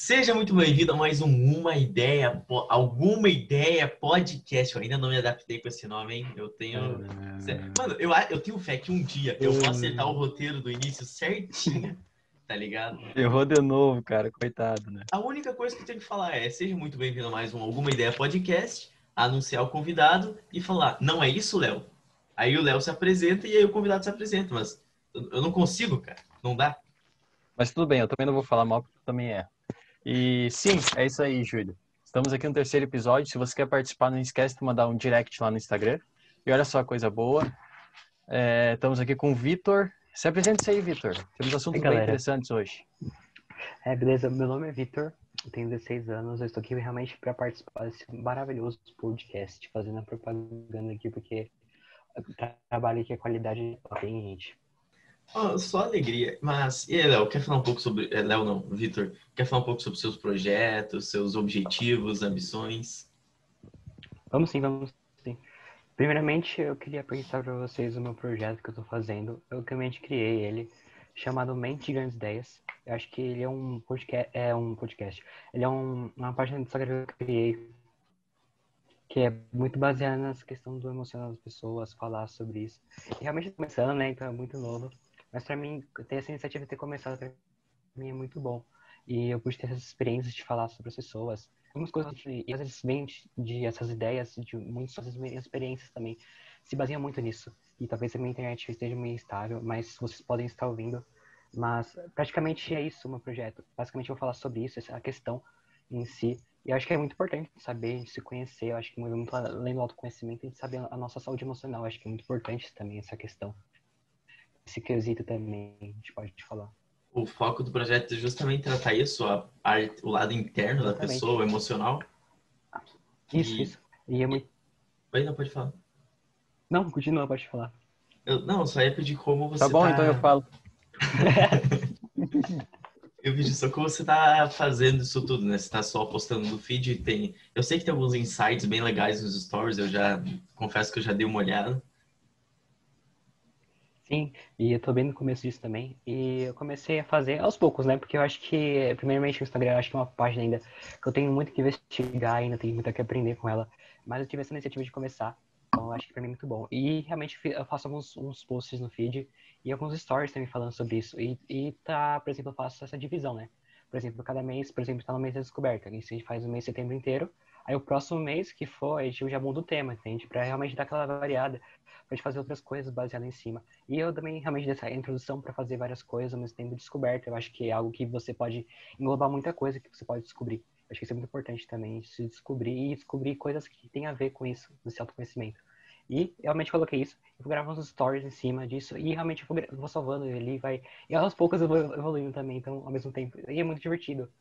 Seja muito bem-vindo a mais um Uma Ideia, Alguma Ideia Podcast. Eu ainda não me adaptei com esse nome, hein? Eu tenho. Mano, eu, eu tenho fé que um dia eu vou acertar o roteiro do início certinho, tá ligado? Errou de novo, cara, coitado, né? A única coisa que eu tenho que falar é: seja muito bem-vindo a mais um Alguma Ideia Podcast, anunciar o convidado e falar, não é isso, Léo? Aí o Léo se apresenta e aí o convidado se apresenta, mas eu não consigo, cara, não dá. Mas tudo bem, eu também não vou falar mal, porque também é. E sim, é isso aí, Júlio. Estamos aqui no terceiro episódio. Se você quer participar, não esquece de mandar um direct lá no Instagram. E olha só a coisa boa. É, estamos aqui com o Vitor. Se apresente aí, Vitor. Temos assuntos bem interessantes hoje. É, beleza. Meu nome é Vitor. tenho 16 anos. Eu estou aqui realmente para participar desse maravilhoso podcast, fazendo a propaganda aqui, porque trabalho aqui a qualidade tem, gente. Oh, só alegria. Mas, e aí, Léo, quer falar um pouco sobre. É, Léo, não, Vitor, quer falar um pouco sobre seus projetos, seus objetivos, ambições? Vamos sim, vamos sim. Primeiramente, eu queria apresentar para vocês o meu projeto que eu estou fazendo. Eu realmente criei ele, chamado Mente Grandes Ideias. Eu acho que ele é um podcast. É um podcast. Ele é um, uma página do Instagram que eu criei que é muito baseada nessa questão do emocional das pessoas, falar sobre isso. E realmente começando, né? Então é muito novo. Mas para mim, ter essa iniciativa de ter começado, para mim é muito bom. E eu pude ter essas experiências de falar sobre as pessoas. Algumas coisas, e às vezes vem de, de essas ideias, de muitas experiências também, se baseiam muito nisso. E talvez a minha internet esteja meio instável, mas vocês podem estar ouvindo. Mas praticamente é isso o meu projeto. Basicamente eu vou falar sobre isso, essa questão em si. E eu acho que é muito importante saber, se conhecer. Eu acho que muito além do autoconhecimento, a gente saber a nossa saúde emocional. Eu acho que é muito importante também essa questão esse quesito também, a gente pode te falar. O foco do projeto é justamente tratar isso, a, a, o lado interno da Exatamente. pessoa, o emocional. Isso, e... isso. E é muito... Oi, não, pode falar. Não, continua, pode falar. Eu, não, só ia pedir como você tá... Bom, tá... então eu falo. eu pedi só como você tá fazendo isso tudo, né? Você tá só postando no feed, tem... Eu sei que tem alguns insights bem legais nos stories, eu já confesso que eu já dei uma olhada. Sim, e eu tô bem no começo disso também. E eu comecei a fazer aos poucos, né? Porque eu acho que, primeiramente, o Instagram, eu acho que é uma página ainda que eu tenho muito que investigar ainda, tenho muito que aprender com ela. Mas eu tive essa iniciativa de começar, então eu acho que pra mim é muito bom. E realmente eu faço alguns uns posts no feed e alguns stories também falando sobre isso. E, e tá, por exemplo, eu faço essa divisão, né? Por exemplo, cada mês, por exemplo, tá no mês da descoberta. Se a gente faz o mês de setembro inteiro, aí o próximo mês que for, a gente já muda o tema, entende? Pra realmente dar aquela variada pra gente fazer outras coisas baseadas em cima. E eu também realmente dessa introdução para fazer várias coisas ao mesmo tempo descoberta, eu acho que é algo que você pode englobar muita coisa que você pode descobrir. Acho que isso é muito importante também, se descobrir e descobrir coisas que têm a ver com isso, nesse autoconhecimento. E realmente coloquei isso, eu vou gravar uns stories em cima disso, e realmente eu vou, vou salvando ele, vai. E aos poucos eu vou evoluindo também, então ao mesmo tempo. E é muito divertido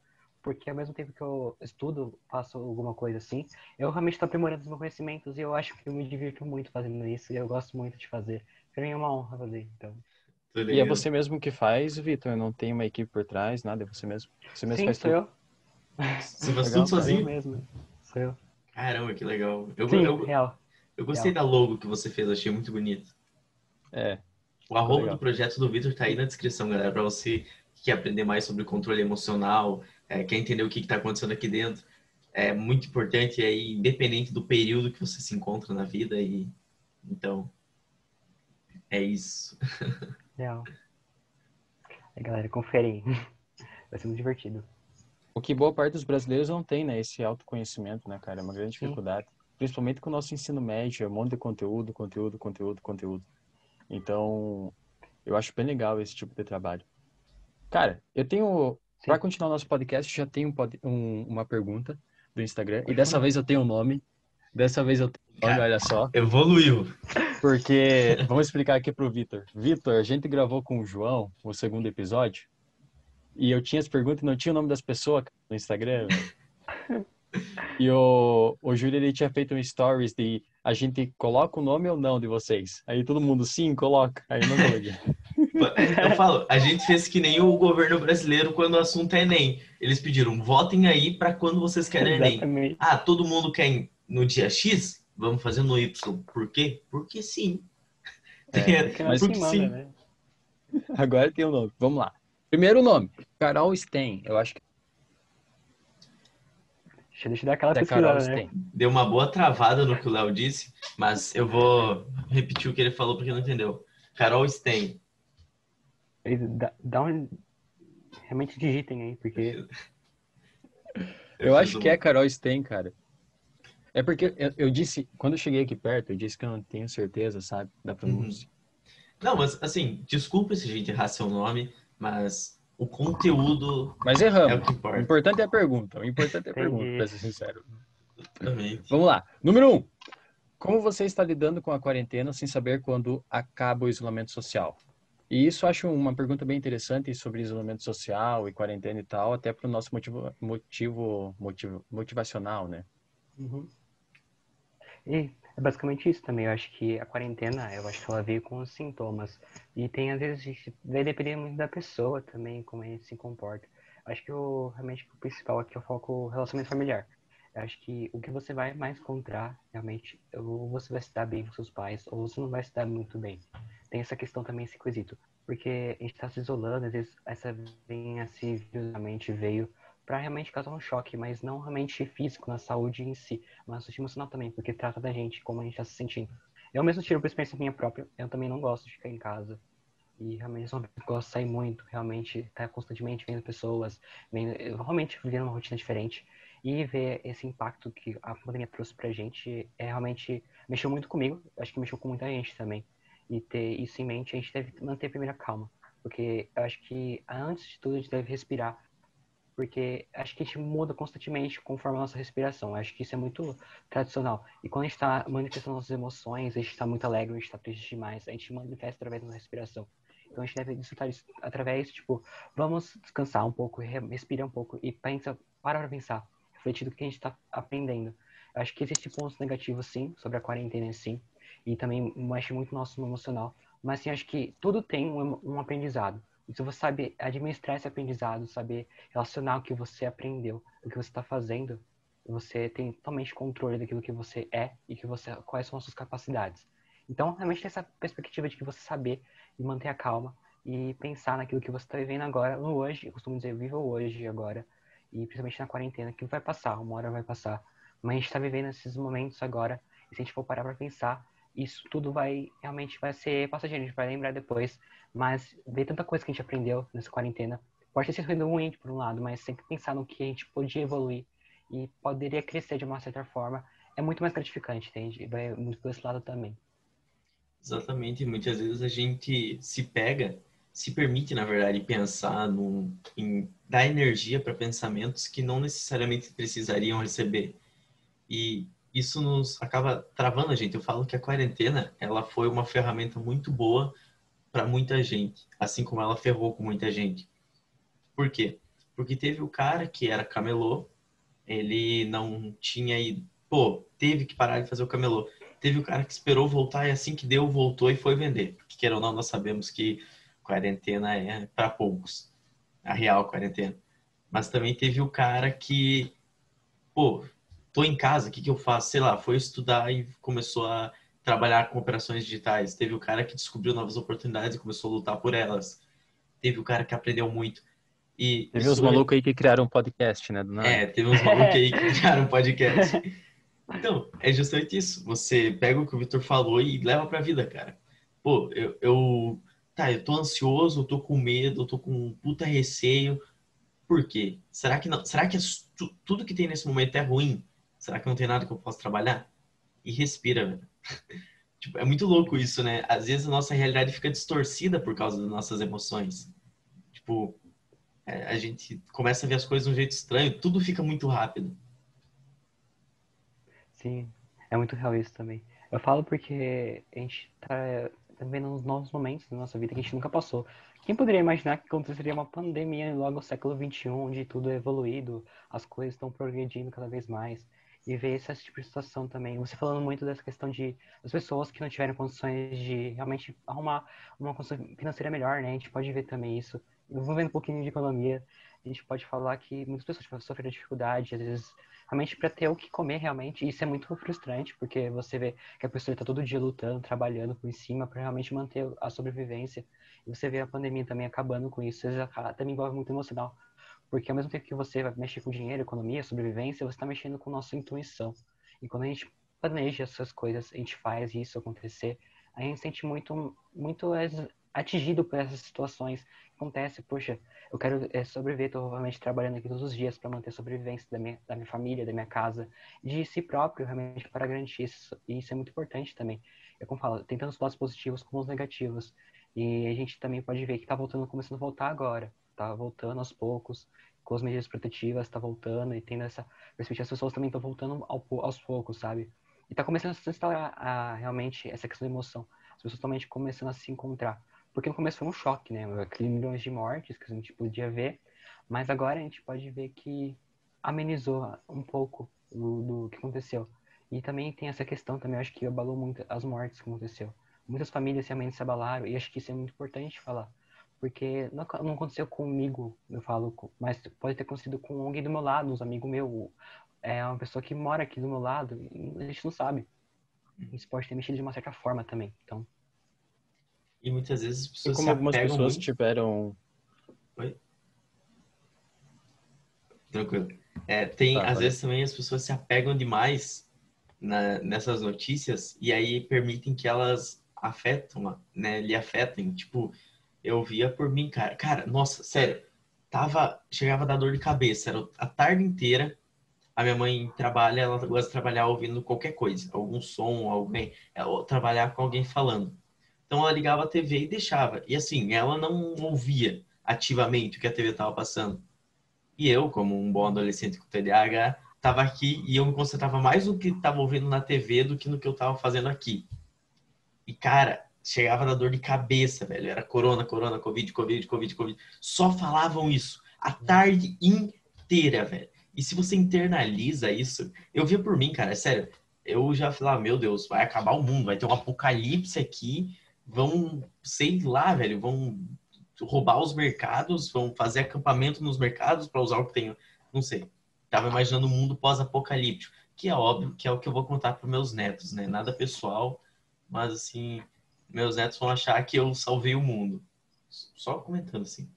porque ao mesmo tempo que eu estudo, faço alguma coisa assim, eu realmente estou aprimorando os meus conhecimentos e eu acho que eu me divirto muito fazendo isso e eu gosto muito de fazer. Para mim é uma honra fazer, então. E é você mesmo que faz, Vitor? Não tem uma equipe por trás, nada? É você mesmo? Você mesmo Sim, faz sou tudo? eu. Você faz tudo sozinho? Eu mesmo. Sou eu. Caramba, que legal. Eu, Sim, eu, real. Eu gostei real. da logo que você fez, achei muito bonito. É. O arroba do projeto do Vitor tá aí na descrição, galera, para você que quer aprender mais sobre controle emocional, é, quer entender o que está acontecendo aqui dentro, é muito importante, é independente do período que você se encontra na vida. e Então, é isso. Legal. É, galera, conferem. Vai ser muito divertido. O que boa parte dos brasileiros não tem, né? Esse autoconhecimento, né, cara? É uma grande dificuldade. Sim. Principalmente com o nosso ensino médio, é um monte de conteúdo, conteúdo, conteúdo, conteúdo. Então, eu acho bem legal esse tipo de trabalho. Cara, eu tenho para continuar nosso podcast, já tenho um, uma pergunta do Instagram. E dessa vez eu tenho um nome. Dessa vez eu tenho um nome, olha só. Evoluiu. Porque, vamos explicar aqui pro Vitor. Vitor, a gente gravou com o João o segundo episódio. E eu tinha as perguntas e não tinha o nome das pessoas no Instagram. e o, o Júlio, ele tinha feito um stories de a gente coloca o nome ou não de vocês. Aí todo mundo, sim, coloca. Aí não coloquei. Eu falo, a gente fez que nem o governo brasileiro quando o assunto é Enem. Eles pediram, votem aí para quando vocês querem Exatamente. Enem. Ah, todo mundo quer no dia X? Vamos fazer no Y. Por quê? Porque sim. É, mas porque manda, sim. Né? Agora tem o um nome. Vamos lá. Primeiro nome, Carol Sten. Eu acho que Deixa eu dar aquela pesquisada, né? Deu uma boa travada no que o Léo disse, mas eu vou repetir o que ele falou porque não entendeu. Carol Stein. Dá, dá um... Realmente digitem aí, porque... Eu, eu acho que é Carol Stein, cara. É porque eu, eu, disse, quando eu cheguei aqui perto, eu disse que eu não tenho certeza, sabe, da pronúncia. Uhum. Não, mas assim, desculpa se a gente errar seu nome, mas o conteúdo. Mas erramos. É o que importa. O importante é a pergunta. O importante é a pergunta, pra ser sincero. Exatamente. Vamos lá. Número um. Como você está lidando com a quarentena sem saber quando acaba o isolamento social? E isso acho uma pergunta bem interessante sobre isolamento social e quarentena e tal, até para o nosso motivo, motivo, motivo motivacional, né? Uhum. E é basicamente isso também. Eu acho que a quarentena, eu acho que ela veio com os sintomas. E tem, às vezes, vai depender muito da pessoa também, como gente se comporta. Acho que o, realmente o principal aqui é o foco relacionamento familiar. Eu acho que o que você vai mais encontrar, realmente, ou você vai se dar bem com seus pais, ou você não vai se dar muito bem. Tem essa questão também, esse quesito. Porque a gente está se isolando, às vezes essa vinha virusamente veio para realmente causar um choque, mas não realmente físico na saúde em si, mas emocional também, porque trata da gente, como a gente está se sentindo. Eu mesmo tiro por experiência minha própria, eu também não gosto de ficar em casa. E realmente não gosto de sair muito, realmente tá constantemente vendo pessoas, vendo, realmente vivendo uma rotina diferente. E ver esse impacto que a pandemia trouxe pra gente é realmente mexeu muito comigo, acho que mexeu com muita gente também. E ter isso em mente, a gente deve manter a primeira calma. Porque eu acho que antes de tudo a gente deve respirar porque acho que a gente muda constantemente conforme a nossa respiração. Acho que isso é muito tradicional. E quando a gente está manifestando nossas emoções, a gente está muito alegre, a gente está triste demais, a gente manifesta através da nossa respiração. Então a gente deve desfrutar isso através, tipo, vamos descansar um pouco, respirar um pouco e pensa, para para pensar, refletir do que a gente está aprendendo. Eu acho que existem pontos negativos, sim, sobre a quarentena, sim, e também mexe muito no nosso emocional. Mas, sim, acho que tudo tem um, um aprendizado. E se você sabe administrar esse aprendizado, saber relacionar o que você aprendeu, o que você está fazendo, você tem totalmente controle daquilo que você é e que você, quais são as suas capacidades. Então, realmente tem essa perspectiva de que você saber e manter a calma e pensar naquilo que você está vivendo agora, no hoje, eu costumo dizer, viva o hoje agora, e principalmente na quarentena, que vai passar, uma hora vai passar, mas a gente está vivendo esses momentos agora, e se a gente for parar para pensar, isso tudo vai realmente vai ser passageiro, a gente vai lembrar depois. Mas ver tanta coisa que a gente aprendeu nessa quarentena pode ter sido ruim por um lado, mas sempre pensar no que a gente podia evoluir e poderia crescer de uma certa forma é muito mais gratificante, entende? Vai muito por esse lado também. Exatamente, muitas vezes a gente se pega, se permite, na verdade, pensar no, em dar energia para pensamentos que não necessariamente precisariam receber. E isso nos acaba travando a gente. Eu falo que a quarentena, ela foi uma ferramenta muito boa para muita gente, assim como ela ferrou com muita gente. Por quê? Porque teve o cara que era camelô, ele não tinha ido, pô, teve que parar de fazer o camelô. Teve o cara que esperou voltar e assim que deu, voltou e foi vender. Porque, queira ou não, nós sabemos que quarentena é para poucos. A real quarentena. Mas também teve o cara que, pô, tô em casa, o que, que eu faço? Sei lá, foi estudar e começou a trabalhar com operações digitais. Teve o cara que descobriu novas oportunidades e começou a lutar por elas. Teve o cara que aprendeu muito. E teve uns malucos aí que criaram um podcast, né? É, teve uns malucos aí que criaram um podcast. Então, é justamente isso. Você pega o que o Victor falou e leva pra vida, cara. Pô, eu, eu tá, eu tô ansioso, eu tô com medo, eu tô com um puta receio. Por quê? Será que não? Será que tudo que tem nesse momento é ruim? Será que não tem nada que eu possa trabalhar? E respira, velho. tipo, é muito louco isso, né? Às vezes a nossa realidade fica distorcida por causa das nossas emoções. Tipo, é, a gente começa a ver as coisas de um jeito estranho, tudo fica muito rápido. Sim, é muito real isso também. Eu falo porque a gente tá vendo uns novos momentos da nossa vida que a gente nunca passou. Quem poderia imaginar que aconteceria uma pandemia logo no século XXI, onde tudo é evoluído, as coisas estão progredindo cada vez mais e ver esse tipo de situação também. Você falando muito dessa questão de as pessoas que não tiveram condições de realmente arrumar uma condição financeira melhor, né? A gente pode ver também isso. Envolvendo um pouquinho de economia, a gente pode falar que muitas pessoas sofrem dificuldade, às vezes, realmente para ter o que comer realmente. Isso é muito frustrante, porque você vê que a pessoa está todo dia lutando, trabalhando por cima para realmente manter a sobrevivência. E você vê a pandemia também acabando com isso. Vezes também envolve muito emocional Porque ao mesmo tempo que você vai mexer com dinheiro, economia, sobrevivência, você está mexendo com nossa intuição. E quando a gente planeja essas coisas, a gente faz isso acontecer, a gente se sente muito, muito atingido por essas situações. Acontece, poxa, eu quero é, sobreviver, estou realmente trabalhando aqui todos os dias para manter a sobrevivência da minha, da minha família, da minha casa, de si próprio, realmente, para garantir isso. E isso é muito importante também. É como falo, tem tantos lados positivos como os negativos. E a gente também pode ver que está voltando, começando a voltar agora. Está voltando aos poucos, com as medidas protetivas, está voltando e tendo essa perspectiva. As pessoas também estão voltando ao, aos poucos, sabe? E está começando a se instalar a, realmente essa questão da emoção. As pessoas estão realmente começando a se encontrar. Porque no começo foi um choque, né? Aqueles milhões de mortes que a gente podia ver. Mas agora a gente pode ver que amenizou um pouco do, do que aconteceu. E também tem essa questão também, acho que abalou muito as mortes que aconteceu muitas famílias realmente se abalaram e acho que isso é muito importante falar. Porque não, não aconteceu comigo, eu falo, mas pode ter acontecido com alguém do meu lado, uns amigos meus, é uma pessoa que mora aqui do meu lado, a gente não sabe. Isso pode ter mexido de uma certa forma também, então. E muitas vezes as pessoas e como algumas pessoas muito... tiveram... Oi? Tranquilo. É, tem, tá, às vezes também as pessoas se apegam demais na, nessas notícias e aí permitem que elas afetam, né? Lhe afetem. Tipo, eu via por mim, cara. Cara, nossa, sério. Tava, chegava a dar dor de cabeça. Era a tarde inteira. A minha mãe trabalha, ela gosta de trabalhar ouvindo qualquer coisa. Algum som, alguém. Ela, trabalhar com alguém falando. Então ela ligava a TV e deixava. E assim, ela não ouvia ativamente o que a TV tava passando. E eu, como um bom adolescente com TDAH, tava aqui e eu me concentrava mais no que tava ouvindo na TV do que no que eu tava fazendo aqui. E, cara, chegava da dor de cabeça, velho. Era corona, corona, covid, covid, covid, covid. Só falavam isso a tarde inteira, velho. E se você internaliza isso, eu via por mim, cara, é sério. Eu já falei, ah, meu Deus, vai acabar o mundo, vai ter um apocalipse aqui, vão, sei lá, velho, vão roubar os mercados, vão fazer acampamento nos mercados para usar o que tem, não sei. Tava imaginando um mundo pós-apocalíptico, que é óbvio que é o que eu vou contar para meus netos, né? Nada pessoal, mas assim, meus netos vão achar que eu salvei o mundo. Só comentando assim,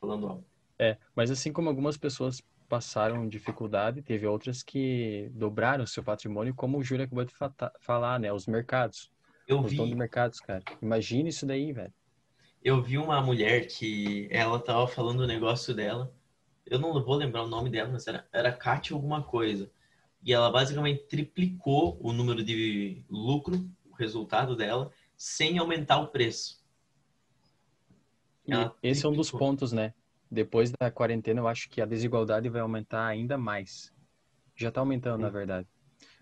falando algo. É, mas assim como algumas pessoas passaram dificuldade, teve outras que dobraram seu patrimônio, como o Júlio acabou de falar, né? Os mercados. Eu vi. de mercados, cara. Imagina isso daí, velho. Eu vi uma mulher que ela tava falando o negócio dela. Eu não vou lembrar o nome dela, mas era, era Kátia alguma coisa. E ela basicamente triplicou o número de lucro resultado dela sem aumentar o preço. esse é um dos pontos, né? Depois da quarentena, eu acho que a desigualdade vai aumentar ainda mais. Já está aumentando, na verdade.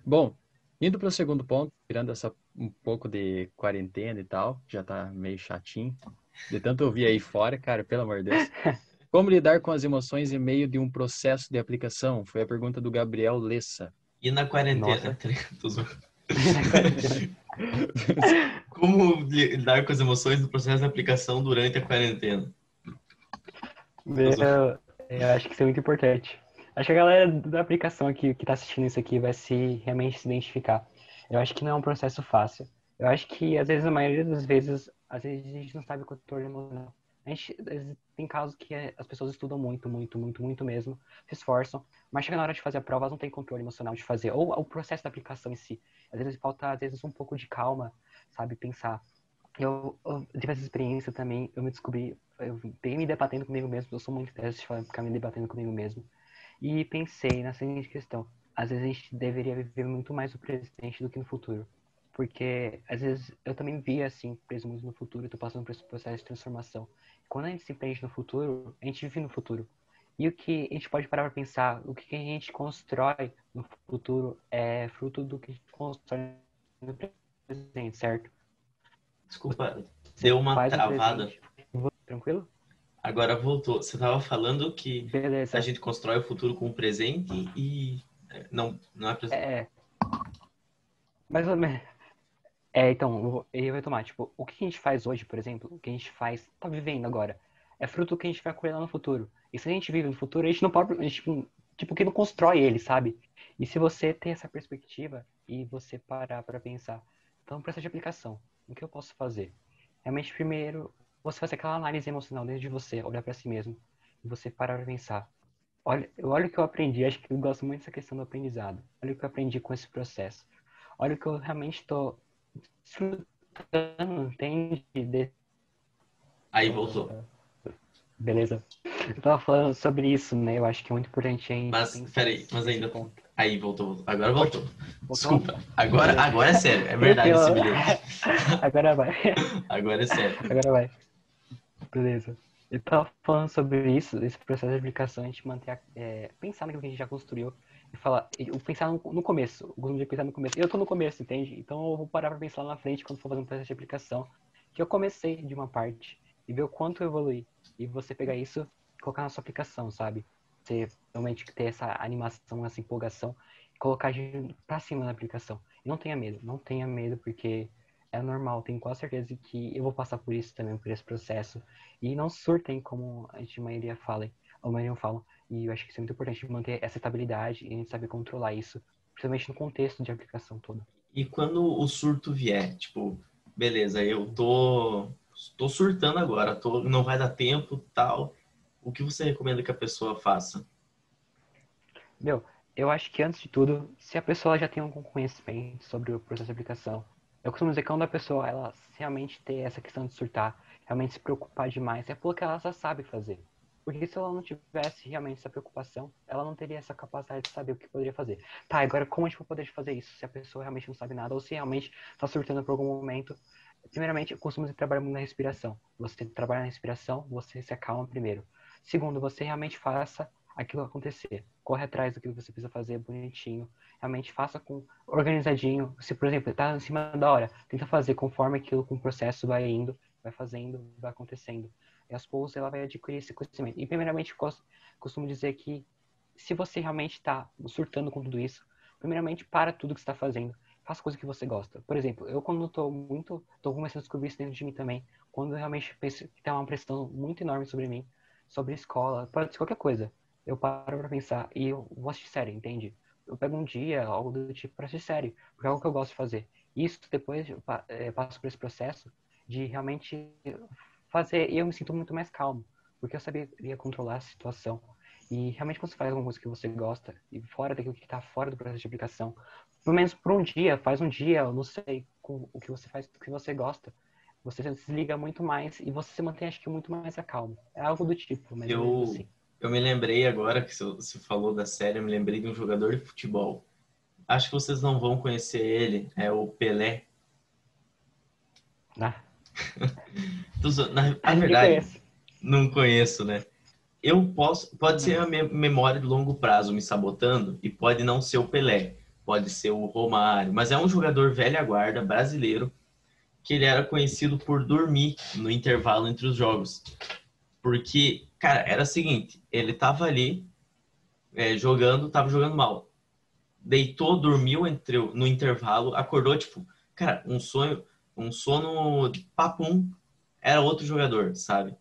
Bom, indo para o segundo ponto, tirando essa um pouco de quarentena e tal, já está meio chatinho. De tanto ouvir aí fora, cara, pelo amor de Deus. Como lidar com as emoções em meio de um processo de aplicação? Foi a pergunta do Gabriel Lessa. E na quarentena? Como lidar com as emoções no processo de aplicação durante a quarentena? Eu, eu acho que isso é muito importante. Acho que a galera da aplicação aqui que está assistindo isso aqui vai se realmente se identificar. Eu acho que não é um processo fácil. Eu acho que às vezes a maioria das vezes, às vezes a gente não sabe controle emocional. A gente tem casos que as pessoas estudam muito, muito, muito, muito mesmo, se esforçam, mas chega na hora de fazer a prova, elas não têm controle emocional de fazer, ou o processo da aplicação em si. Às vezes falta, às vezes, um pouco de calma, sabe, pensar. Eu, eu tive essa experiência também, eu me descobri, eu venho me debatendo comigo mesmo, eu sou muito desse de ficar me debatendo comigo mesmo, e pensei na seguinte questão, às vezes a gente deveria viver muito mais o presente do que no futuro. Porque, às vezes, eu também via, assim, preso muito no futuro, estou passando por esse processo de transformação quando a gente se prende no futuro, a gente vive no futuro. E o que a gente pode parar para pensar, o que a gente constrói no futuro é fruto do que a gente constrói no presente, certo? Desculpa, deu uma travada. Tranquilo? Agora voltou. Você estava falando que Beleza. a gente constrói o futuro com o presente e é, não, não é presente. É. Mais ou menos. É, então, eu vou tomar, tipo, o que a gente faz hoje, por exemplo, o que a gente faz, tá vivendo agora, é fruto do que a gente vai colher lá no futuro. E se a gente vive no futuro, a gente não pode, a gente, tipo, tipo, que não constrói ele, sabe? E se você tem essa perspectiva e você parar para pensar, então, processo de aplicação, o que eu posso fazer? Realmente, primeiro, você fazer aquela análise emocional dentro de você, olhar para si mesmo, e você parar para pensar, Olha, olha o que eu aprendi, acho que eu gosto muito dessa questão do aprendizado. Olha o que eu aprendi com esse processo. Olha o que eu realmente estou desfrutando, entende? De... Aí voltou. Beleza. Eu tava falando sobre isso, né? Eu acho que é muito importante ainda. Mas, peraí, mas ainda. Ponto. Aí voltou, voltou. Agora voltou. Desculpa. Agora, agora é sério. É verdade esse bilhete. Agora vai. Agora é sério. Agora vai. Beleza. Eu tava falando sobre isso, esse processo de aplicação, a gente manter, é, pensar naquilo que a gente já construiu e falar, eu pensar no, no começo, eu de pensar no começo. Eu tô no começo, entende? Então eu vou parar pra pensar lá na frente quando for fazer um processo de aplicação, que eu comecei de uma parte e ver o quanto eu evolui. E você pegar isso e colocar na sua aplicação, sabe? Você realmente ter essa animação, essa empolgação, e colocar pra cima na aplicação. E não tenha medo, não tenha medo, porque é normal, tenho quase certeza que eu vou passar por isso também, por esse processo. E não surtem, como a gente, a maioria fala, a maioria fala. E eu acho que isso é muito importante, manter essa estabilidade e a gente saber controlar isso, principalmente no contexto de aplicação toda. E quando o surto vier, tipo, beleza, eu tô, tô surtando agora, tô, não vai dar tempo, tal. O que você recomenda que a pessoa faça? Meu, eu acho que antes de tudo, se a pessoa já tem algum conhecimento sobre o processo de aplicação, eu costumo dizer que quando a pessoa ela realmente ter essa questão de surtar, realmente se preocupar demais, é porque ela já sabe fazer. Porque se ela não tivesse realmente essa preocupação, ela não teria essa capacidade de saber o que poderia fazer. Tá, agora como a gente vai poder fazer isso? Se a pessoa realmente não sabe nada, ou se realmente está surtando por algum momento. Primeiramente, eu costumo trabalhar muito na respiração. Você trabalha na respiração, você se acalma primeiro. Segundo, você realmente faça aquilo acontecer. Corre atrás do que você precisa fazer bonitinho. Realmente faça com organizadinho. Se, por exemplo, está em cima da hora, tenta fazer conforme aquilo com o processo vai indo, vai fazendo, vai acontecendo. E aos poucos ela vai adquirir esse conhecimento. E primeiramente, costumo dizer que se você realmente está surtando com tudo isso, primeiramente para tudo que está fazendo. Faça coisa que você gosta. Por exemplo, eu quando estou muito, estou começando a descobrir isso dentro de mim também, quando eu realmente penso que tem uma pressão muito enorme sobre mim, sobre escola, pode ser qualquer coisa eu paro pra pensar e eu vou assistir série, entende? Eu pego um dia, algo do tipo, pra assistir série, porque é algo que eu gosto de fazer. Isso depois eu é, passo por esse processo de realmente fazer, e eu me sinto muito mais calmo, porque eu saberia controlar a situação. E realmente quando você faz alguma coisa que você gosta, e fora daquilo que está fora do processo de aplicação, pelo menos por um dia, faz um dia, eu não sei, com o que você faz, o que você gosta, você se desliga muito mais e você se mantém, acho que, muito mais acalmo. É algo do tipo, mas eu, assim. Eu me lembrei agora que você falou da série, eu me lembrei de um jogador de futebol. Acho que vocês não vão conhecer ele, é o Pelé. Ah. na, na verdade, não conheço, né? Eu posso, pode ser a memória de longo prazo me sabotando e pode não ser o Pelé, pode ser o Romário, mas é um jogador velha guarda brasileiro que ele era conhecido por dormir no intervalo entre os jogos. Porque, cara, era o seguinte, ele tava ali é, jogando, tava jogando mal. Deitou, dormiu entre, no intervalo, acordou, tipo, cara, um sonho, um sono de papum, era outro jogador, sabe?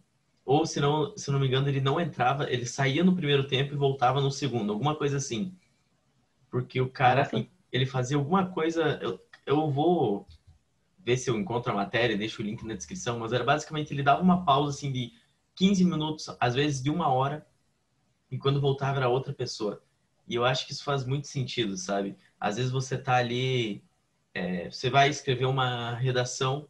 Ou se não, se não me engano, ele não entrava, ele saía no primeiro tempo e voltava no segundo, alguma coisa assim. Porque o cara, ele fazia alguma coisa, eu, eu vou ver se eu encontro a matéria, deixo o link na descrição, mas era basicamente ele dava uma pausa assim de 15 minutos, às vezes de uma hora, e quando voltava era outra pessoa. E eu acho que isso faz muito sentido, sabe? Às vezes você tá ali, é, você vai escrever uma redação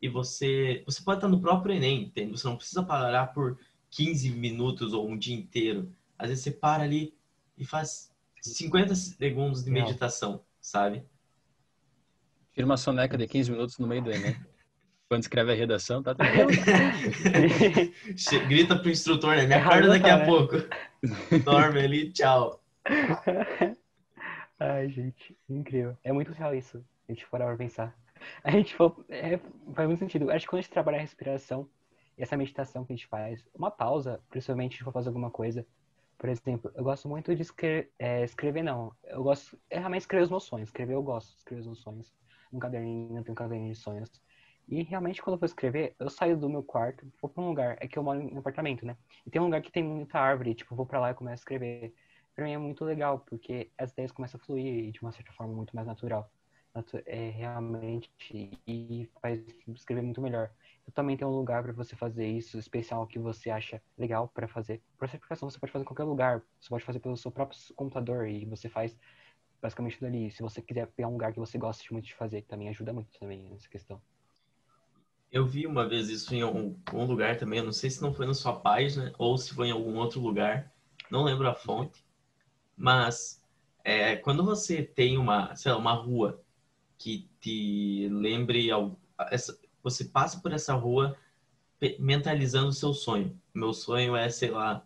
e você, você pode estar no próprio Enem, entende? Você não precisa parar por 15 minutos ou um dia inteiro. Às vezes você para ali e faz 50 segundos de meditação, sabe? Tira uma soneca de 15 minutos no meio do Enem. Quando escreve a redação, tá tranquilo. Grita pro instrutor, né? Me acorda daqui a pouco. Dorme ali, tchau. Ai, gente, incrível. É muito real isso, a gente for pensar. A gente for, é, faz muito sentido. Acho que quando a gente trabalha a respiração, essa meditação que a gente faz, uma pausa, principalmente se for fazer alguma coisa. Por exemplo, eu gosto muito de escrever, é, escrever não. Eu gosto, é realmente escrever os meus sonhos. Escrever eu gosto, escrever os meus sonhos. Um caderninho, tenho um caderninho de sonhos. E realmente, quando eu vou escrever, eu saio do meu quarto, vou pra um lugar. É que eu moro em apartamento, né? E tem um lugar que tem muita árvore, tipo, vou pra lá e começo a escrever. Pra mim é muito legal, porque as ideias começam a fluir de uma certa forma muito mais natural. é, realmente e faz escrever muito melhor. Eu também tenho um lugar para você fazer isso, especial que você acha legal para fazer. Por essa aplicação você pode fazer em qualquer lugar. Você pode fazer pelo seu próprio computador e você faz basicamente dali. Se você quiser pegar um lugar que você gosta muito de fazer, também ajuda muito também nessa questão. Eu vi uma vez isso em um, um lugar também, eu não sei se não foi na sua página ou se foi em algum outro lugar, não lembro a fonte, mas é, quando você tem uma, sei lá, uma rua que te lembre, você passa por essa rua mentalizando o seu sonho. Meu sonho é, sei lá,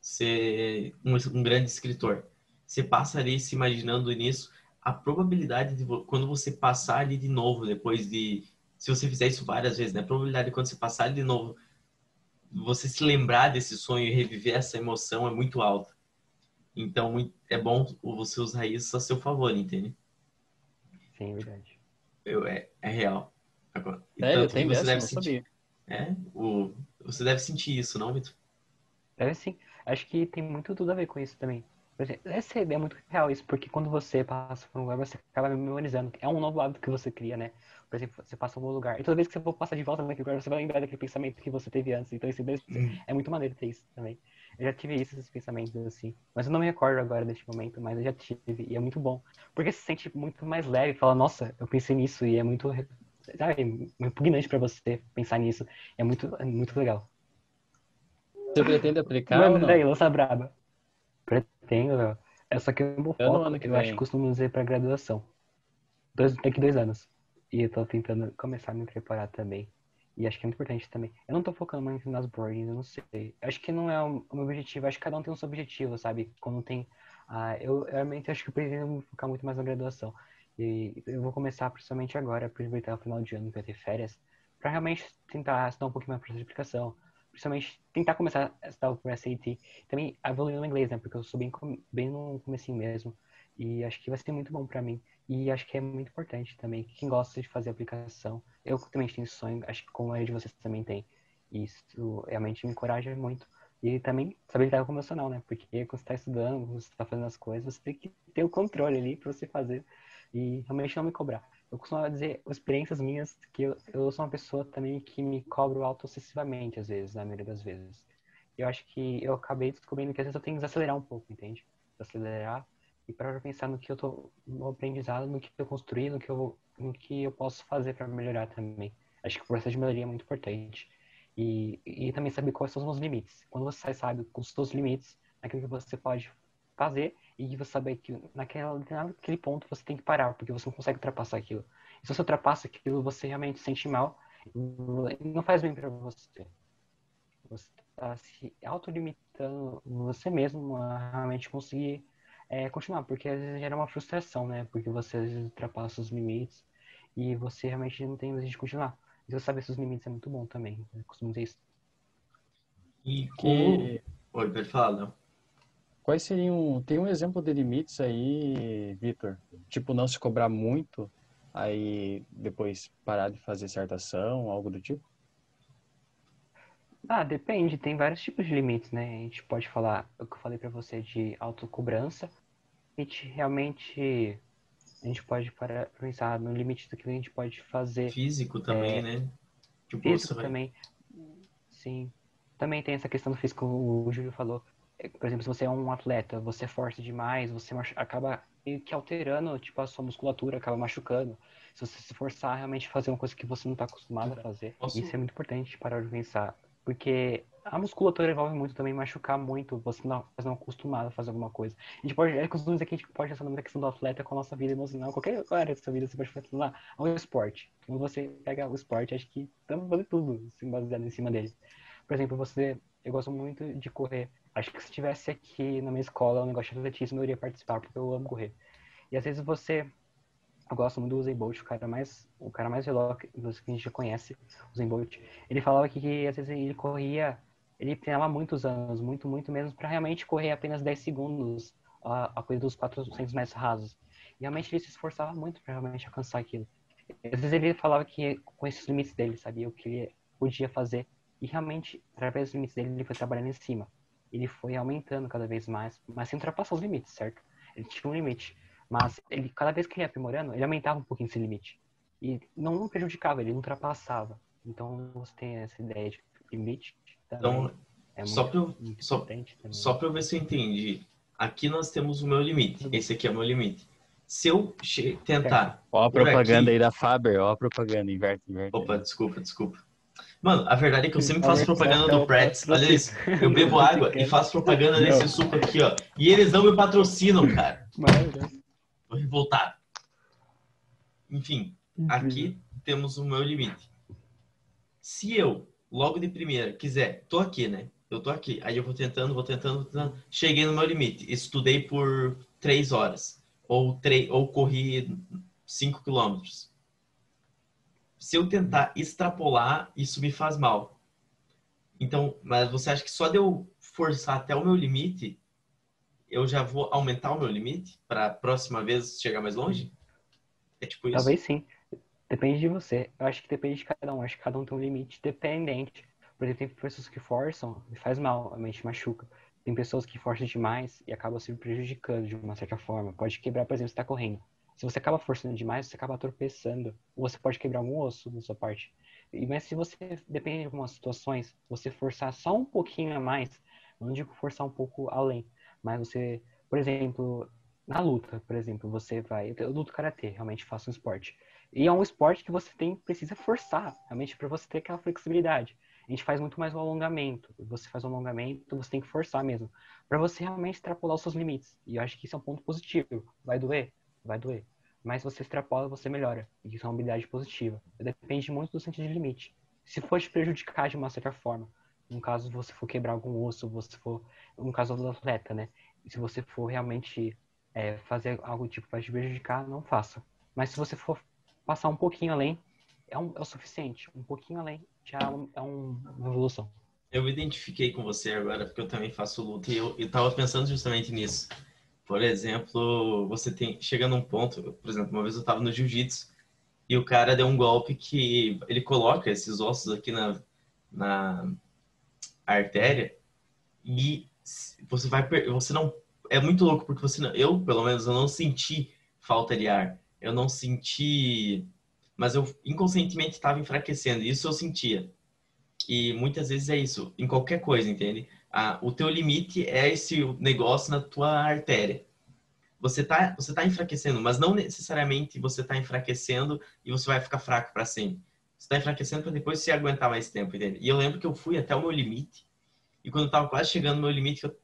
ser um, um grande escritor. Você passa ali se imaginando nisso, a probabilidade de quando você passar ali de novo, depois de se você fizer isso várias vezes, né? A probabilidade de quando você passar de novo, você se lembrar desse sonho e reviver essa emoção é muito alta. Então, é bom você usar isso a seu favor, entende? Sim, é verdade. Eu, é, é real. Agora, é, eu tenho você deve sentir. É, o, você deve sentir isso, não, Vitor? Deve sim. Acho que tem muito tudo a ver com isso também. Essa ideia é muito real isso, porque quando você passa por um lugar, você acaba memorizando. É um novo hábito que você cria, né? Por exemplo, você passa por um lugar, e toda vez que você for passar de volta naquele lugar, você vai lembrar daquele pensamento que você teve antes. Então, isso hum. é muito maneiro ter isso também. Eu já tive esses pensamentos assim, mas eu não me recordo agora deste momento, mas eu já tive, e é muito bom. Porque se sente muito mais leve, fala, nossa, eu pensei nisso, e é muito, sabe, repugnante para você pensar nisso. É muito, é muito legal. Você pretende aplicar? Ou não? daí, lança braba. Pretendo, É só que eu vou foco, eu, eu acho que costumo dizer pra graduação. Dois, daqui dois anos. E eu tô tentando começar a me preparar também. E acho que é muito importante também. Eu não tô focando muito nas boardings, eu não sei. Acho que não é o meu objetivo, acho que cada um tem um seu objetivo, sabe? Quando tem. Ah, eu realmente acho que eu pretendo focar muito mais na graduação. E eu vou começar principalmente agora, aproveitar o final de ano para ter férias, para realmente tentar estudar um pouquinho mais para de aplicação, principalmente tentar começar a estudar o SAT, também evoluir no inglês, né? Porque eu sou bem, bem no comecinho mesmo. E acho que vai ser muito bom para mim. E acho que é muito importante também. Quem gosta de fazer aplicação, eu também tenho sonho, acho que como a de vocês também tem. Isso realmente me encoraja muito. E também saber lidar com o emocional, né? Porque quando você está estudando, você está fazendo as coisas, você tem que ter o controle ali para você fazer. E realmente não me cobrar. Eu costumo dizer experiências minhas que eu, eu sou uma pessoa também que me cobro auto-excessivamente, às vezes, na maioria das vezes. Eu acho que eu acabei descobrindo que às vezes eu tenho que desacelerar um pouco, entende? Desacelerar e para pensar no que eu tô no aprendizado, no que eu construí, no que eu no que eu posso fazer para melhorar também. Acho que o processo de melhoria é muito importante. E, e também saber quais são os limites. Quando você sabe os seus limites, aquilo que você pode fazer e você saber que naquela, naquele ponto você tem que parar, porque você não consegue ultrapassar aquilo. E se você ultrapassa aquilo, você realmente se sente mal e não faz bem para você. Você está se autolimitando você mesmo a realmente conseguir é, continuar, porque às vezes gera uma frustração, né? Porque você às vezes ultrapassa os limites e você realmente não tem desejo de continuar. E você saber esses limites é muito bom também. Eu costumo dizer isso. E que... Oi, pode falar, não. Quais seriam. Tem um exemplo de limites aí, Vitor? Tipo, não se cobrar muito, aí depois parar de fazer certa ação, algo do tipo? Ah, depende. Tem vários tipos de limites, né? A gente pode falar, o que eu falei para você de autocobrança, a gente realmente a gente pode para pensar no limite do que a gente pode fazer. Físico também, é, né? Tipo, físico também. Sim. Também tem essa questão do físico, o Júlio falou. É, por exemplo, se você é um atleta, você força demais, você acaba que alterando, tipo, a sua musculatura, acaba machucando. Se você se forçar realmente fazer uma coisa que você não está acostumado a fazer, Posso... isso é muito importante para pensar. Porque a musculatura envolve muito também machucar muito, você não, você não é acostumado a fazer alguma coisa. A gente pode, é costume dizer que a gente pode pensar na questão do atleta com a nossa vida emocional, qualquer área da sua vida você pode lá, ao esporte. Quando você pega o esporte, acho que estamos fazendo tudo assim, baseado em cima dele. Por exemplo, você, eu gosto muito de correr. Acho que se estivesse aqui na minha escola um negócio de atletismo, eu iria participar, porque eu amo correr. E às vezes você eu gosto muito do Usain Bolt, o cara mais, o cara mais veloz que a gente já conhece, o Usain Bolt. Ele falava que, que às vezes ele corria ele treinava muitos anos, muito, muito mesmo, para realmente correr apenas 10 segundos a, a coisa dos 400 metros rasos. E realmente ele se esforçava muito para realmente alcançar aquilo. Às vezes ele falava que com esses limites dele, sabia o que ele podia fazer. E realmente, através dos limites dele, ele foi trabalhando em cima. Ele foi aumentando cada vez mais, mas sem ultrapassar os limites, certo? Ele tinha um limite. Mas ele, cada vez que ele ia aprimorando, ele aumentava um pouquinho esse limite. E não, não prejudicava, ele ultrapassava. Então você tem essa ideia de limite. Então, é só para eu, só, só eu ver se eu entendi. Aqui nós temos o meu limite. Esse aqui é o meu limite. Se eu tentar. Ó a propaganda aqui... aí da Faber, ó a propaganda, inverte, inverte. Opa, desculpa, desculpa. Mano, a verdade é que eu sempre faço propaganda do Pretz. Olha isso. Eu bebo água e faço propaganda desse suco aqui, ó. E eles não me patrocinam, cara. Tô revoltado. Enfim, aqui temos o meu limite. Se eu, logo de primeira, quiser, tô aqui, né? Eu tô aqui. Aí eu vou tentando, vou tentando, vou tentando. Cheguei no meu limite. Estudei por três horas. Ou, tre ou corri cinco quilômetros. Se eu tentar extrapolar, isso me faz mal. Então, mas você acha que só de eu forçar até o meu limite, eu já vou aumentar o meu limite para a próxima vez chegar mais longe? É tipo isso? Talvez sim. Depende de você. Eu acho que depende de cada um. Eu acho que cada um tem um limite dependente. Por exemplo, tem pessoas que forçam e faz mal, a mente machuca. Tem pessoas que forçam demais e acabam se prejudicando de uma certa forma. Pode quebrar, por exemplo, você está correndo. Se você acaba forçando demais, você acaba tropeçando. Ou você pode quebrar algum osso na sua parte. Mas se você, depende de algumas situações, você forçar só um pouquinho a mais, não digo forçar um pouco além, mas você, por exemplo, na luta, por exemplo, você vai. Eu luto karatê, realmente faço um esporte. E é um esporte que você tem precisa forçar, realmente, para você ter aquela flexibilidade. A gente faz muito mais o alongamento. Você faz o alongamento, você tem que forçar mesmo. para você realmente extrapolar os seus limites. E eu acho que isso é um ponto positivo. Vai doer? Vai doer. Mas se você extrapola, você melhora. E isso é uma habilidade positiva. Depende muito do sentido de limite. Se for te prejudicar de uma certa forma, no caso você for quebrar algum osso, você for, no caso do atleta, né? Se você for realmente é, fazer algo tipo para te prejudicar, não faça. Mas se você for passar um pouquinho além, é, um, é o suficiente. Um pouquinho além já é, um, é uma evolução. Eu me identifiquei com você agora, porque eu também faço luta e eu, estava pensando justamente nisso. Por exemplo, você tem chega num ponto, por exemplo, uma vez eu estava no jiu-jitsu e o cara deu um golpe que ele coloca esses ossos aqui na, na artéria e você vai você não é muito louco porque você não, eu pelo menos eu não senti falta de ar eu não senti, mas eu inconscientemente estava enfraquecendo. Isso eu sentia. E muitas vezes é isso, em qualquer coisa, entende? Ah, o teu limite é esse negócio na tua artéria. Você tá, você tá enfraquecendo, mas não necessariamente você tá enfraquecendo e você vai ficar fraco para sempre. Você tá enfraquecendo para depois se aguentar mais tempo, entende? E eu lembro que eu fui até o meu limite. E quando eu tava quase chegando no meu limite, eu,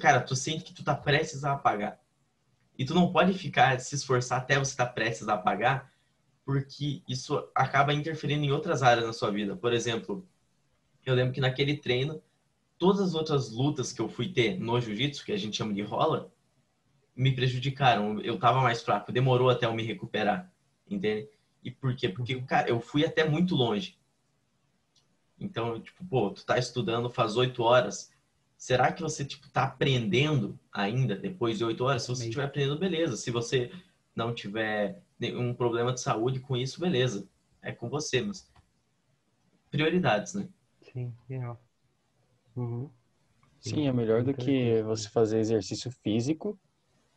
cara, tu sente que tu tá prestes a apagar. E tu não pode ficar se esforçar até você estar tá prestes a pagar, porque isso acaba interferindo em outras áreas na sua vida. Por exemplo, eu lembro que naquele treino, todas as outras lutas que eu fui ter no jiu-jitsu, que a gente chama de rola, me prejudicaram. Eu tava mais fraco, demorou até eu me recuperar, entende? E por quê? Porque, cara, eu fui até muito longe. Então, tipo, pô, tu tá estudando faz oito horas, será que você tipo tá aprendendo ainda depois de oito horas? Se você estiver aprendendo, beleza. Se você não tiver nenhum problema de saúde com isso, beleza. É com você, mas prioridades, né? Sim, legal. Uhum. Sim, é melhor do que você fazer exercício físico,